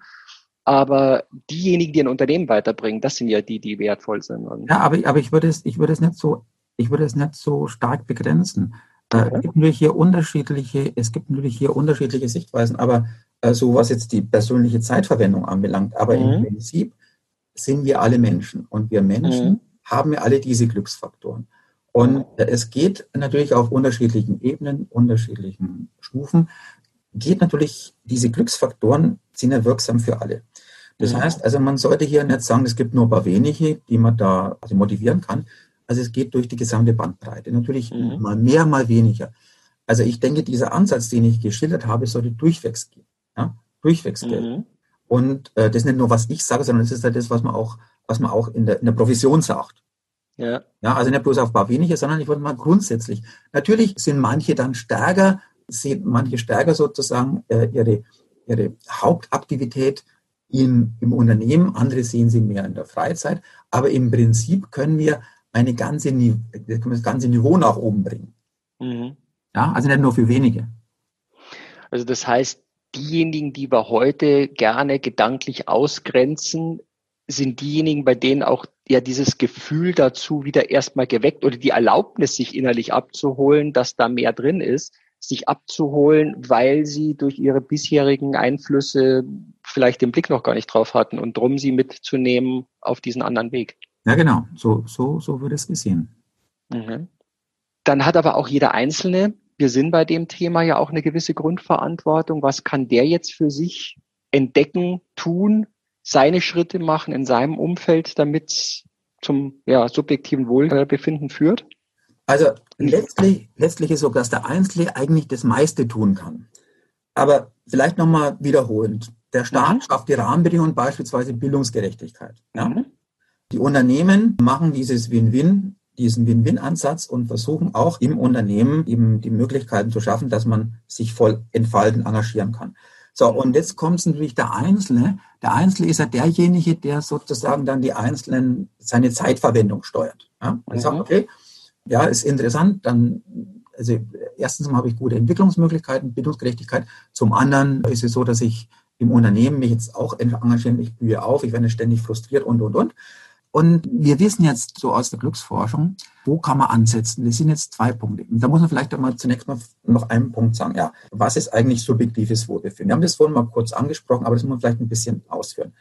Speaker 1: Aber diejenigen, die ein Unternehmen weiterbringen, das sind ja die, die wertvoll sind.
Speaker 2: ja, aber, aber ich würde es, ich würde es nicht so, ich würde es nicht so stark begrenzen. Äh, okay. Es gibt natürlich hier unterschiedliche, es gibt natürlich hier unterschiedliche Sichtweisen, aber äh, so was jetzt die persönliche Zeitverwendung anbelangt. Aber mhm. im Prinzip sind wir alle Menschen und wir Menschen mhm. haben ja alle diese Glücksfaktoren. Und es geht natürlich auf unterschiedlichen Ebenen, unterschiedlichen Stufen geht natürlich, diese Glücksfaktoren sind ja wirksam für alle. Das ja. heißt, also man sollte hier nicht sagen, es gibt nur ein paar wenige, die man da also motivieren kann. Also es geht durch die gesamte Bandbreite. Natürlich mhm. mal mehr, mal weniger. Also ich denke, dieser Ansatz, den ich geschildert habe, sollte durchwegs gehen. Ja? Durchwegs gehen. Mhm. Und äh, das ist nicht nur, was ich sage, sondern das ist halt das, was man auch, was man auch in der, in der Profession sagt. Ja. ja. Also nicht bloß auf ein paar wenige, sondern ich wollte mal grundsätzlich. Natürlich sind manche dann stärker sehen manche stärker sozusagen äh, ihre, ihre Hauptaktivität in, im Unternehmen, andere sehen sie mehr in der Freizeit. Aber im Prinzip können wir eine ganze, das ganze Niveau nach oben bringen. Mhm. Ja, also nicht nur für wenige.
Speaker 1: Also das heißt, diejenigen, die wir heute gerne gedanklich ausgrenzen, sind diejenigen, bei denen auch ja dieses Gefühl dazu wieder erstmal geweckt oder die Erlaubnis, sich innerlich abzuholen, dass da mehr drin ist, sich abzuholen, weil sie durch ihre bisherigen Einflüsse vielleicht den Blick noch gar nicht drauf hatten und drum sie mitzunehmen auf diesen anderen Weg.
Speaker 2: Ja, genau. So, so, so wird es gesehen. Mhm.
Speaker 1: Dann hat aber auch jeder Einzelne, wir sind bei dem Thema ja auch eine gewisse Grundverantwortung. Was kann der jetzt für sich entdecken, tun, seine Schritte machen in seinem Umfeld, damit es zum ja, subjektiven Wohlbefinden führt?
Speaker 2: Also letztlich, letztlich ist so, dass der Einzelne eigentlich das meiste tun kann. Aber vielleicht nochmal wiederholend. Der Staat mhm. schafft die Rahmenbedingungen, beispielsweise Bildungsgerechtigkeit. Ja? Mhm. Die Unternehmen machen dieses Win-Win, diesen Win-Win-Ansatz und versuchen auch im Unternehmen eben die Möglichkeiten zu schaffen, dass man sich voll entfalten, engagieren kann. So, und jetzt kommt es natürlich der Einzelne. Der Einzelne ist ja derjenige, der sozusagen dann die Einzelnen seine Zeitverwendung steuert. Ja? Und mhm. sagt, okay, ja, ist interessant, dann, also erstens mal habe ich gute Entwicklungsmöglichkeiten, Bildungsgerechtigkeit. Zum anderen ist es so, dass ich im Unternehmen mich jetzt auch engagiere, ich blühe auf, ich werde ständig frustriert und, und, und. Und wir wissen jetzt so aus der Glücksforschung, wo kann man ansetzen? Das sind jetzt zwei Punkte. Und da muss man vielleicht einmal zunächst mal noch einen Punkt sagen. Ja, was ist eigentlich subjektives Wohlbefinden? Wir haben das vorhin mal kurz angesprochen, aber das muss man vielleicht ein bisschen ausführen.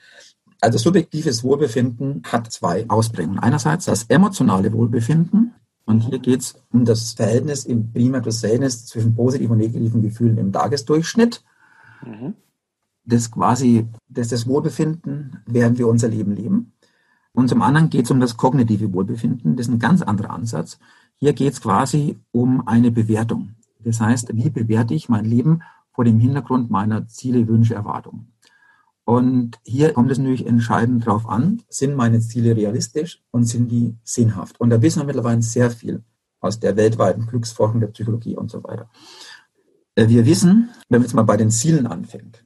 Speaker 2: Also subjektives Wohlbefinden hat zwei Ausprägungen. Einerseits das emotionale Wohlbefinden. Und hier geht es um das Verhältnis, im primär das Verhältnis zwischen positiven und negativen Gefühlen im Tagesdurchschnitt. Mhm. Das quasi, das, das Wohlbefinden, während wir unser Leben leben. Und zum anderen geht es um das kognitive Wohlbefinden. Das ist ein ganz anderer Ansatz. Hier geht es quasi um eine Bewertung. Das heißt, wie bewerte ich mein Leben vor dem Hintergrund meiner Ziele, Wünsche, Erwartungen? Und hier kommt es natürlich entscheidend darauf an, sind meine Ziele realistisch und sind die sinnhaft? Und da wissen wir mittlerweile sehr viel aus der weltweiten Glücksforschung, der Psychologie und so weiter. Äh, wir wissen, wenn man jetzt mal bei den Zielen anfängt,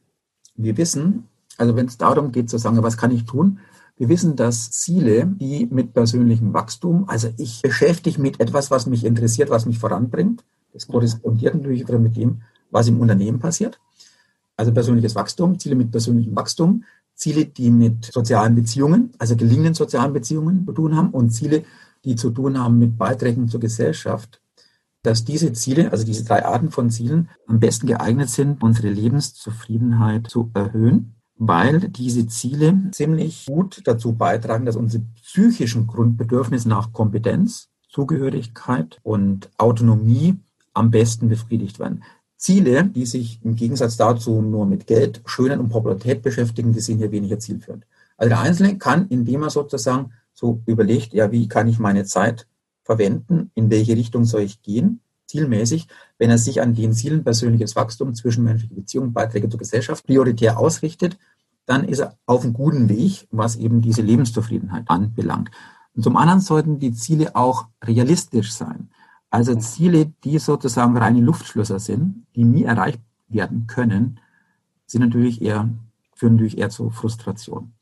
Speaker 2: wir wissen, also wenn es darum geht zu sagen, was kann ich tun, wir wissen, dass Ziele, die mit persönlichem Wachstum, also ich beschäftige mich mit etwas, was mich interessiert, was mich voranbringt, das korrespondiert natürlich wieder mit dem, was im Unternehmen passiert. Also persönliches Wachstum, Ziele mit persönlichem Wachstum, Ziele, die mit sozialen Beziehungen, also gelingenden sozialen Beziehungen zu tun haben und Ziele, die zu tun haben mit Beiträgen zur Gesellschaft, dass diese Ziele, also diese drei Arten von Zielen, am besten geeignet sind, unsere Lebenszufriedenheit zu erhöhen weil diese Ziele ziemlich gut dazu beitragen, dass unsere psychischen Grundbedürfnisse nach Kompetenz, Zugehörigkeit und Autonomie am besten befriedigt werden. Ziele, die sich im Gegensatz dazu nur mit Geld, Schönheit und Popularität beschäftigen, die sind hier weniger zielführend. Also der Einzelne kann, indem er sozusagen so überlegt, ja, wie kann ich meine Zeit verwenden, in welche Richtung soll ich gehen, zielmäßig, wenn er sich an den Zielen persönliches Wachstum, zwischenmenschliche Beziehungen, Beiträge zur Gesellschaft prioritär ausrichtet dann ist er auf einem guten Weg, was eben diese Lebenszufriedenheit anbelangt. Und zum anderen sollten die Ziele auch realistisch sein. Also Ziele, die sozusagen reine Luftschlösser sind, die nie erreicht werden können, sind natürlich eher, führen natürlich eher zu Frustration.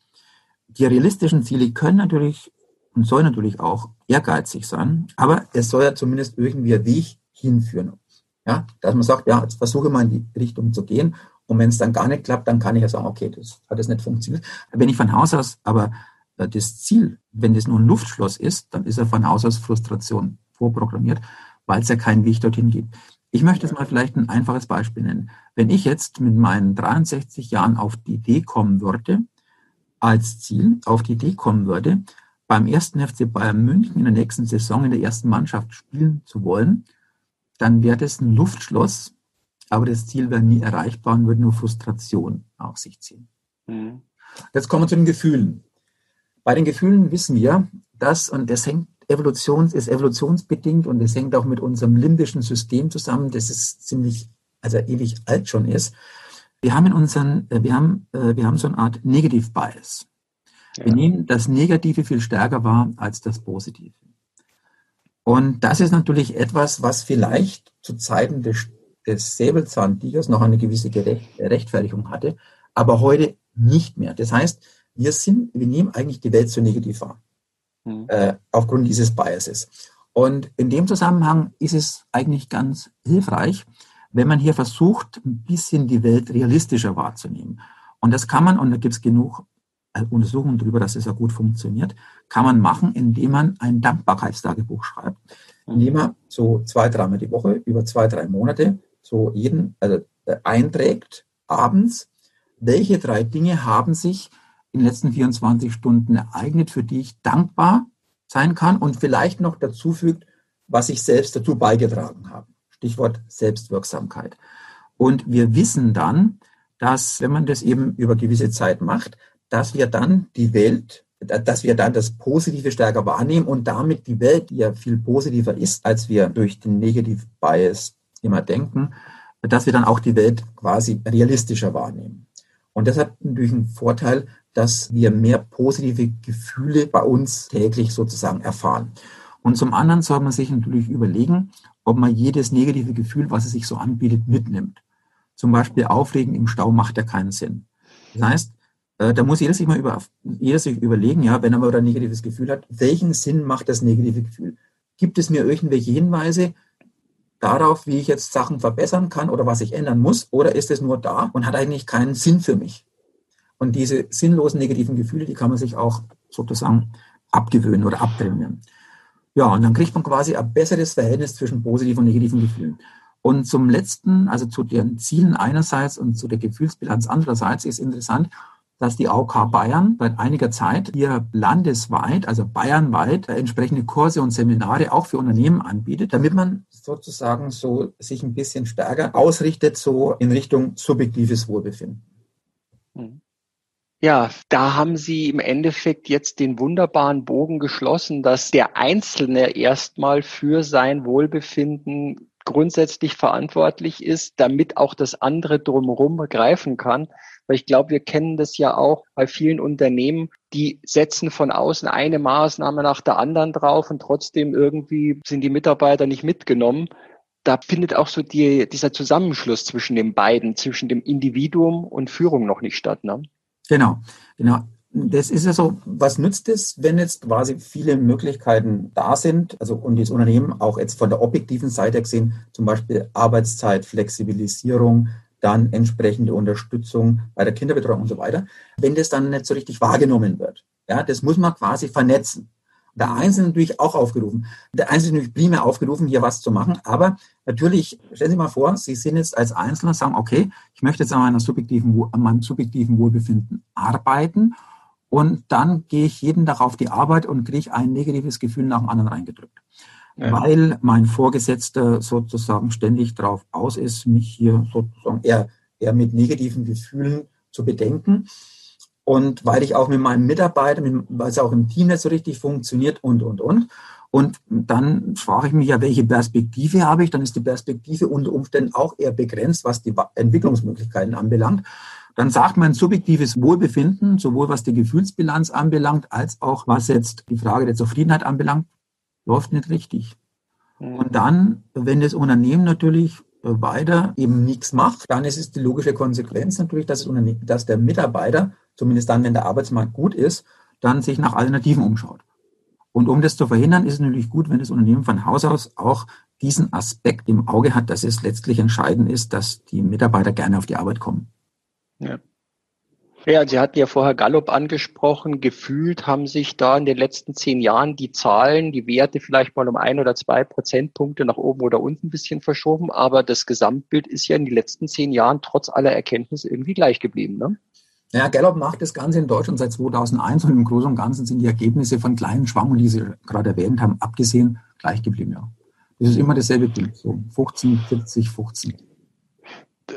Speaker 2: Die realistischen Ziele können natürlich und sollen natürlich auch ehrgeizig sein, aber es soll ja zumindest irgendwie ein Weg hinführen. Ja, dass man sagt, ja, jetzt versuche mal in die Richtung zu gehen und wenn es dann gar nicht klappt, dann kann ich ja sagen, okay, das hat jetzt nicht funktioniert. Wenn ich von Haus aus aber äh, das Ziel, wenn das nur ein Luftschloss ist, dann ist ja von Haus aus Frustration vorprogrammiert, weil es ja keinen Weg dorthin gibt. Ich möchte jetzt mal vielleicht ein einfaches Beispiel nennen. Wenn ich jetzt mit meinen 63 Jahren auf die Idee kommen würde, als Ziel auf die Idee kommen würde, beim ersten FC Bayern München in der nächsten Saison in der ersten Mannschaft spielen zu wollen, dann wäre das ein Luftschloss, aber das Ziel wäre nie erreichbar und würde nur Frustration auf sich ziehen. Mhm. Jetzt kommen wir zu den Gefühlen. Bei den Gefühlen wissen wir, dass, und das hängt Evolutions, ist evolutionsbedingt und das hängt auch mit unserem limbischen System zusammen, das ist ziemlich, also ewig alt schon ist. Wir haben in unseren, äh, wir haben, äh, wir haben so eine Art Negative Bias. Ja. Wir nehmen das Negative viel stärker wahr als das Positive. Und das ist natürlich etwas, was vielleicht zu Zeiten des des Säbelzahntigers noch eine gewisse Rechtfertigung hatte, aber heute nicht mehr. Das heißt, wir sind, wir nehmen eigentlich die Welt so negativ wahr. mhm. äh, aufgrund dieses Biases. Und in dem Zusammenhang ist es eigentlich ganz hilfreich, wenn man hier versucht, ein bisschen die Welt realistischer wahrzunehmen. Und das kann man, und da gibt es genug äh, Untersuchungen darüber, dass es ja gut funktioniert, kann man machen, indem man ein Dankbarkeitstagebuch schreibt. Indem man so zwei, dreimal die Woche, über zwei, drei Monate, so jeden, also äh, einträgt, abends, welche drei Dinge haben sich in den letzten 24 Stunden ereignet, für die ich dankbar sein kann und vielleicht noch dazu fügt, was ich selbst dazu beigetragen habe. Stichwort Selbstwirksamkeit. Und wir wissen dann, dass, wenn man das eben über gewisse Zeit macht, dass wir dann die Welt, dass wir dann das Positive stärker wahrnehmen und damit die Welt, ja viel positiver ist, als wir durch den Negative Bias immer denken, dass wir dann auch die Welt quasi realistischer wahrnehmen. Und das hat natürlich einen Vorteil, dass wir mehr positive Gefühle bei uns täglich sozusagen erfahren. Und zum anderen soll man sich natürlich überlegen, ob man jedes negative Gefühl, was es sich so anbietet, mitnimmt. Zum Beispiel Aufregen im Stau macht ja keinen Sinn. Das heißt, äh, da muss jeder sich mal über, jeder sich überlegen, ja, wenn er mal ein negatives Gefühl hat, welchen Sinn macht das negative Gefühl? Gibt es mir irgendwelche Hinweise darauf, wie ich jetzt Sachen verbessern kann oder was ich ändern muss? Oder ist es nur da und hat eigentlich keinen Sinn für mich? Und diese sinnlosen negativen Gefühle, die kann man sich auch sozusagen abgewöhnen oder abtrainieren. Ja, und dann kriegt man quasi ein besseres Verhältnis zwischen positiven und negativen Gefühlen. Und zum letzten, also zu den Zielen einerseits und zu der Gefühlsbilanz andererseits ist interessant, dass die AOK Bayern seit einiger Zeit hier landesweit, also bayernweit, entsprechende Kurse und Seminare auch für Unternehmen anbietet, damit man sozusagen so sich ein bisschen stärker ausrichtet, so in Richtung subjektives Wohlbefinden.
Speaker 1: Mhm. Ja, da haben Sie im Endeffekt jetzt den wunderbaren Bogen geschlossen, dass der Einzelne erstmal für sein Wohlbefinden grundsätzlich verantwortlich ist, damit auch das andere drumherum greifen kann. Weil ich glaube, wir kennen das ja auch bei vielen Unternehmen, die setzen von außen eine Maßnahme nach der anderen drauf und trotzdem irgendwie sind die Mitarbeiter nicht mitgenommen. Da findet auch so die, dieser Zusammenschluss zwischen den beiden, zwischen dem Individuum und Führung noch nicht statt. Ne?
Speaker 2: Genau, genau. Das ist ja so, was nützt es, wenn jetzt quasi viele Möglichkeiten da sind, also und das Unternehmen auch jetzt von der objektiven Seite gesehen, zum Beispiel Arbeitszeit, Flexibilisierung, dann entsprechende Unterstützung bei der Kinderbetreuung und so weiter, wenn das dann nicht so richtig wahrgenommen wird. Ja, das muss man quasi vernetzen. Der Einzelne natürlich auch aufgerufen. Der Einzelne natürlich primär aufgerufen, hier was zu machen. Aber natürlich, stellen Sie mal vor, Sie sind jetzt als Einzelner, sagen, okay, ich möchte jetzt an, meiner subjektiven, an meinem subjektiven Wohlbefinden arbeiten. Und dann gehe ich jeden Tag auf die Arbeit und kriege ein negatives Gefühl nach dem anderen reingedrückt. Ja. Weil mein Vorgesetzter sozusagen ständig darauf aus ist, mich hier sozusagen eher, eher mit negativen Gefühlen zu bedenken und weil ich auch mit meinem Mitarbeiter, weil es auch im Team nicht so richtig funktioniert und, und, und. Und dann frage ich mich ja, welche Perspektive habe ich? Dann ist die Perspektive unter Umständen auch eher begrenzt, was die Entwicklungsmöglichkeiten anbelangt. Dann sagt man subjektives Wohlbefinden, sowohl was die Gefühlsbilanz anbelangt, als auch was jetzt die Frage der Zufriedenheit anbelangt, läuft nicht richtig. Mhm. Und dann, wenn das Unternehmen natürlich weiter eben nichts macht, dann ist es die logische Konsequenz natürlich, dass, dass der Mitarbeiter zumindest dann, wenn der Arbeitsmarkt gut ist, dann sich nach Alternativen umschaut. Und um das zu verhindern, ist es natürlich gut, wenn das Unternehmen von Haus aus auch diesen Aspekt im Auge hat, dass es letztlich entscheidend ist, dass die Mitarbeiter gerne auf die Arbeit kommen.
Speaker 1: Ja. Ja, Sie hatten ja vorher Gallup angesprochen. Gefühlt haben sich da in den letzten zehn Jahren die Zahlen, die Werte vielleicht mal um ein oder zwei Prozentpunkte nach oben oder unten ein bisschen verschoben. Aber das Gesamtbild ist ja in den letzten zehn Jahren trotz aller Erkenntnisse irgendwie gleich geblieben. Ne?
Speaker 2: Ja, Gallup macht das Ganze in Deutschland seit 2001 und im Großen und Ganzen sind die Ergebnisse von kleinen Schwankungen, die Sie gerade erwähnt haben, abgesehen, gleich geblieben. Ja. Das ist immer dasselbe Bild, so 15, 40, 15.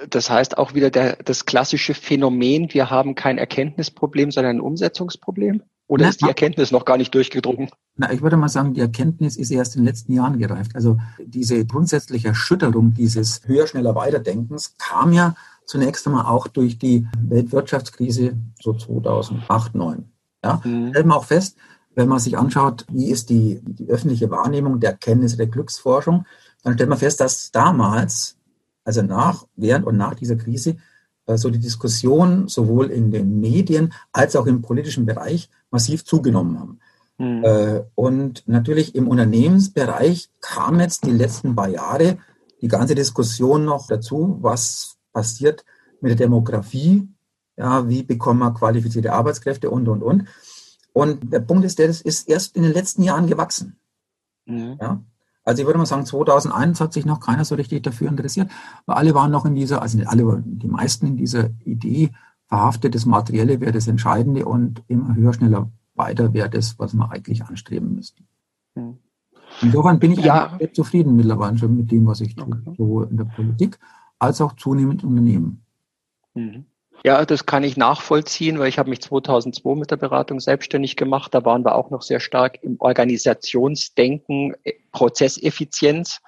Speaker 1: Das heißt auch wieder der, das klassische Phänomen, wir haben kein Erkenntnisproblem, sondern ein Umsetzungsproblem? Oder Na, ist die Erkenntnis noch gar nicht durchgedrungen?
Speaker 2: Na, ich würde mal sagen, die Erkenntnis ist erst in den letzten Jahren gereift. Also diese grundsätzliche Erschütterung dieses höher, schneller, weiterdenkens kam ja Zunächst einmal auch durch die Weltwirtschaftskrise so 2008, 2009. Ja, mhm. stellt man auch fest, wenn man sich anschaut, wie ist die, die öffentliche Wahrnehmung der Erkenntnisse der Glücksforschung, dann stellt man fest, dass damals, also nach, während und nach dieser Krise, äh, so die Diskussion sowohl in den Medien als auch im politischen Bereich massiv zugenommen haben. Mhm. Und natürlich im Unternehmensbereich kam jetzt die letzten paar Jahre die ganze Diskussion noch dazu, was passiert mit der Demografie, ja, wie bekommen wir qualifizierte Arbeitskräfte und, und, und. Und der Punkt ist, der das ist erst in den letzten Jahren gewachsen. Mhm. Ja? Also ich würde mal sagen, 2001 hat sich noch keiner so richtig dafür interessiert, weil alle waren noch in dieser, also nicht alle, die meisten in dieser Idee verhaftet, das Materielle wäre das Entscheidende und immer höher, schneller, weiter wäre das, was wir eigentlich anstreben müssten. Mhm. Insofern bin ich ja. sehr zufrieden mittlerweile schon mit dem, was ich tue, okay. sowohl in der Politik als auch zunehmend im Unternehmen.
Speaker 1: Mhm. Ja, das kann ich nachvollziehen, weil ich habe mich 2002 mit der Beratung selbstständig gemacht. Da waren wir auch noch sehr stark im Organisationsdenken, äh, Prozesseffizienz.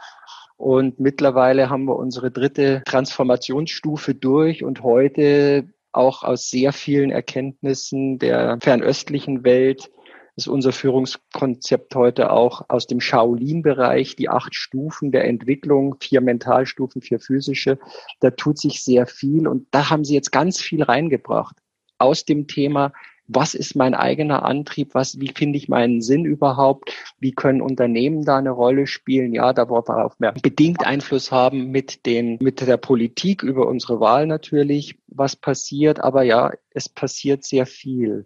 Speaker 1: Und mittlerweile haben wir unsere dritte Transformationsstufe durch und heute auch aus sehr vielen Erkenntnissen der fernöstlichen Welt ist unser Führungskonzept heute auch aus dem Shaolin-Bereich, die acht Stufen der Entwicklung, vier Mentalstufen, vier physische. Da tut sich sehr viel und da haben Sie jetzt ganz viel reingebracht aus dem Thema, was ist mein eigener Antrieb, was, wie finde ich meinen Sinn überhaupt, wie können Unternehmen da eine Rolle spielen, ja, darauf wir bedingt Einfluss haben mit den, mit der Politik über unsere Wahl natürlich, was passiert, aber ja, es passiert sehr viel.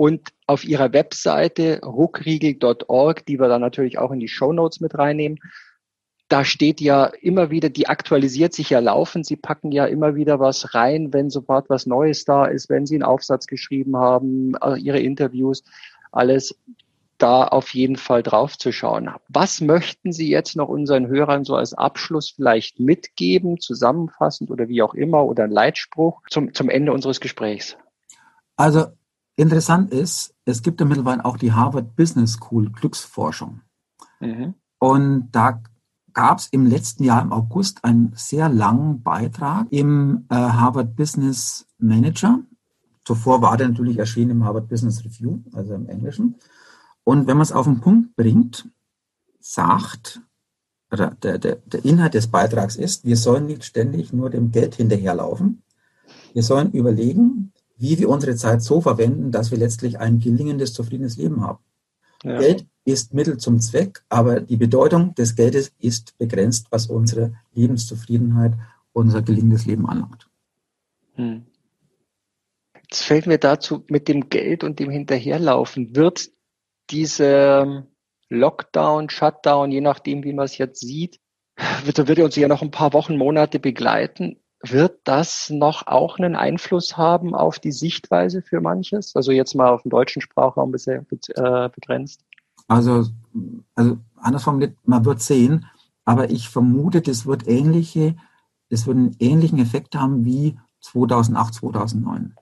Speaker 1: Und auf ihrer Webseite ruckriegel.org, die wir dann natürlich auch in die Show Notes mit reinnehmen, da steht ja immer wieder, die aktualisiert sich ja laufend. Sie packen ja immer wieder was rein, wenn sofort was Neues da ist, wenn Sie einen Aufsatz geschrieben haben, äh, Ihre Interviews, alles da auf jeden Fall drauf zu schauen. Was möchten Sie jetzt noch unseren Hörern so als Abschluss vielleicht mitgeben, zusammenfassend oder wie auch immer, oder ein Leitspruch zum, zum Ende unseres Gesprächs?
Speaker 2: Also Interessant ist, es gibt ja mittlerweile auch die Harvard Business School Glücksforschung. Mhm. Und da gab es im letzten Jahr im August einen sehr langen Beitrag im äh, Harvard Business Manager. Zuvor war der natürlich erschienen im Harvard Business Review, also im Englischen. Und wenn man es auf den Punkt bringt, sagt, oder der, der, der Inhalt des Beitrags ist, wir sollen nicht ständig nur dem Geld hinterherlaufen. Wir sollen überlegen, wie wir unsere Zeit so verwenden, dass wir letztlich ein gelingendes, zufriedenes Leben haben. Ja. Geld ist Mittel zum Zweck, aber die Bedeutung des Geldes ist begrenzt, was unsere Lebenszufriedenheit, unser gelingendes Leben anlangt. Hm.
Speaker 1: Jetzt fällt mir dazu mit dem Geld und dem Hinterherlaufen. Wird diese Lockdown, Shutdown, je nachdem, wie man es jetzt sieht, wird, wird uns ja noch ein paar Wochen, Monate begleiten. Wird das noch auch einen Einfluss haben auf die Sichtweise für manches? Also jetzt mal auf den deutschen Sprachraum bisher äh, begrenzt.
Speaker 2: Also, also anders formuliert, man wird sehen, aber ich vermute, das wird ähnliche, das wird einen ähnlichen Effekt haben wie 2008, 2009.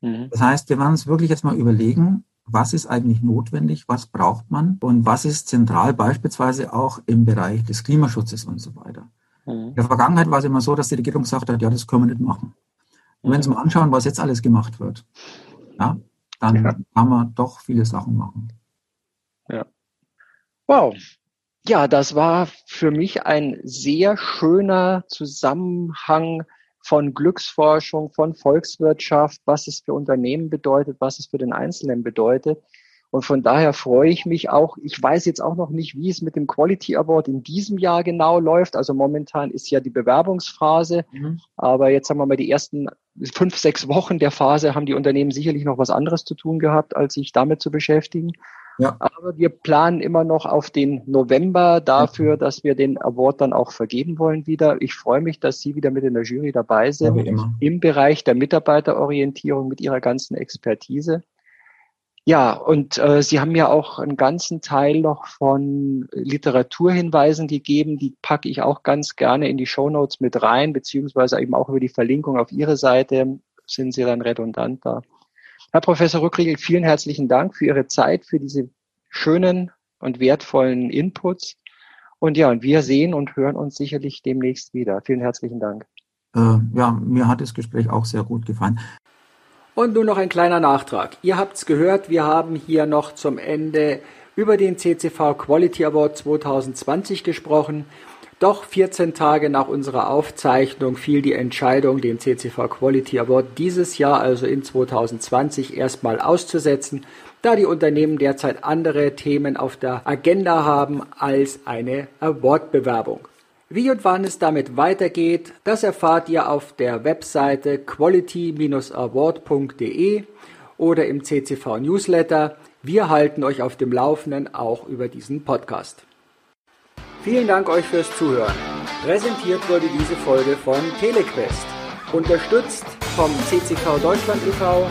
Speaker 2: Mhm. Das heißt, wir werden uns wirklich jetzt mal überlegen, was ist eigentlich notwendig, was braucht man und was ist zentral beispielsweise auch im Bereich des Klimaschutzes und so weiter. Mhm. In der Vergangenheit war es immer so, dass die Regierung gesagt hat, ja, das können wir nicht machen. Und wenn Sie mal anschauen, was jetzt alles gemacht wird, ja, dann ja. kann man doch viele Sachen machen.
Speaker 1: Ja. Wow. Ja, das war für mich ein sehr schöner Zusammenhang von Glücksforschung, von Volkswirtschaft, was es für Unternehmen bedeutet, was es für den Einzelnen bedeutet. Und von daher freue ich mich auch. Ich weiß jetzt auch noch nicht, wie es mit dem Quality Award in diesem Jahr genau läuft. Also momentan ist ja die Bewerbungsphase. Mhm. Aber jetzt haben wir mal die ersten fünf, sechs Wochen der Phase haben die Unternehmen sicherlich noch was anderes zu tun gehabt, als sich damit zu beschäftigen. Ja. Aber wir planen immer noch auf den November dafür, dass wir den Award dann auch vergeben wollen wieder. Ich freue mich, dass Sie wieder mit in der Jury dabei sind, ja, im Bereich der Mitarbeiterorientierung mit Ihrer ganzen Expertise. Ja, und äh, Sie haben ja auch einen ganzen Teil noch von Literaturhinweisen gegeben. Die packe ich auch ganz gerne in die Show Notes mit rein, beziehungsweise eben auch über die Verlinkung auf Ihre Seite sind Sie dann redundant da. Herr Professor Rückriegel, vielen herzlichen Dank für Ihre Zeit, für diese schönen und wertvollen Inputs. Und ja, und wir sehen und hören uns sicherlich demnächst wieder. Vielen herzlichen Dank.
Speaker 2: Äh, ja, mir hat das Gespräch auch sehr gut gefallen.
Speaker 1: Und nun noch ein kleiner Nachtrag. Ihr habt's gehört, wir haben hier noch zum Ende über den CCV Quality Award 2020 gesprochen. Doch 14 Tage nach unserer Aufzeichnung fiel die Entscheidung, den CCV Quality Award dieses Jahr, also in 2020, erstmal auszusetzen, da die Unternehmen derzeit andere Themen auf der Agenda haben als eine Awardbewerbung. Wie und wann es damit weitergeht, das erfahrt ihr auf der Webseite quality-award.de oder im CCV Newsletter. Wir halten euch auf dem Laufenden auch über diesen Podcast. Vielen Dank euch fürs Zuhören. Präsentiert wurde diese Folge von Telequest, unterstützt vom CCV Deutschland e.V.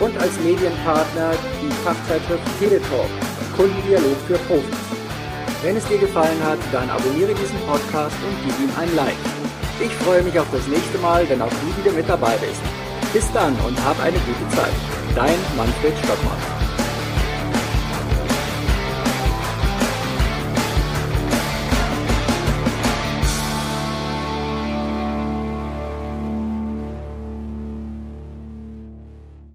Speaker 1: und als Medienpartner die Fachzeitschrift Teletalk, Kundendialog für Profis. Wenn es dir gefallen hat, dann abonniere diesen Podcast und gib ihm ein Like. Ich freue mich auf das nächste Mal, wenn auch du wieder mit dabei bist. Bis dann und hab eine gute Zeit. Dein Manfred Stockmann.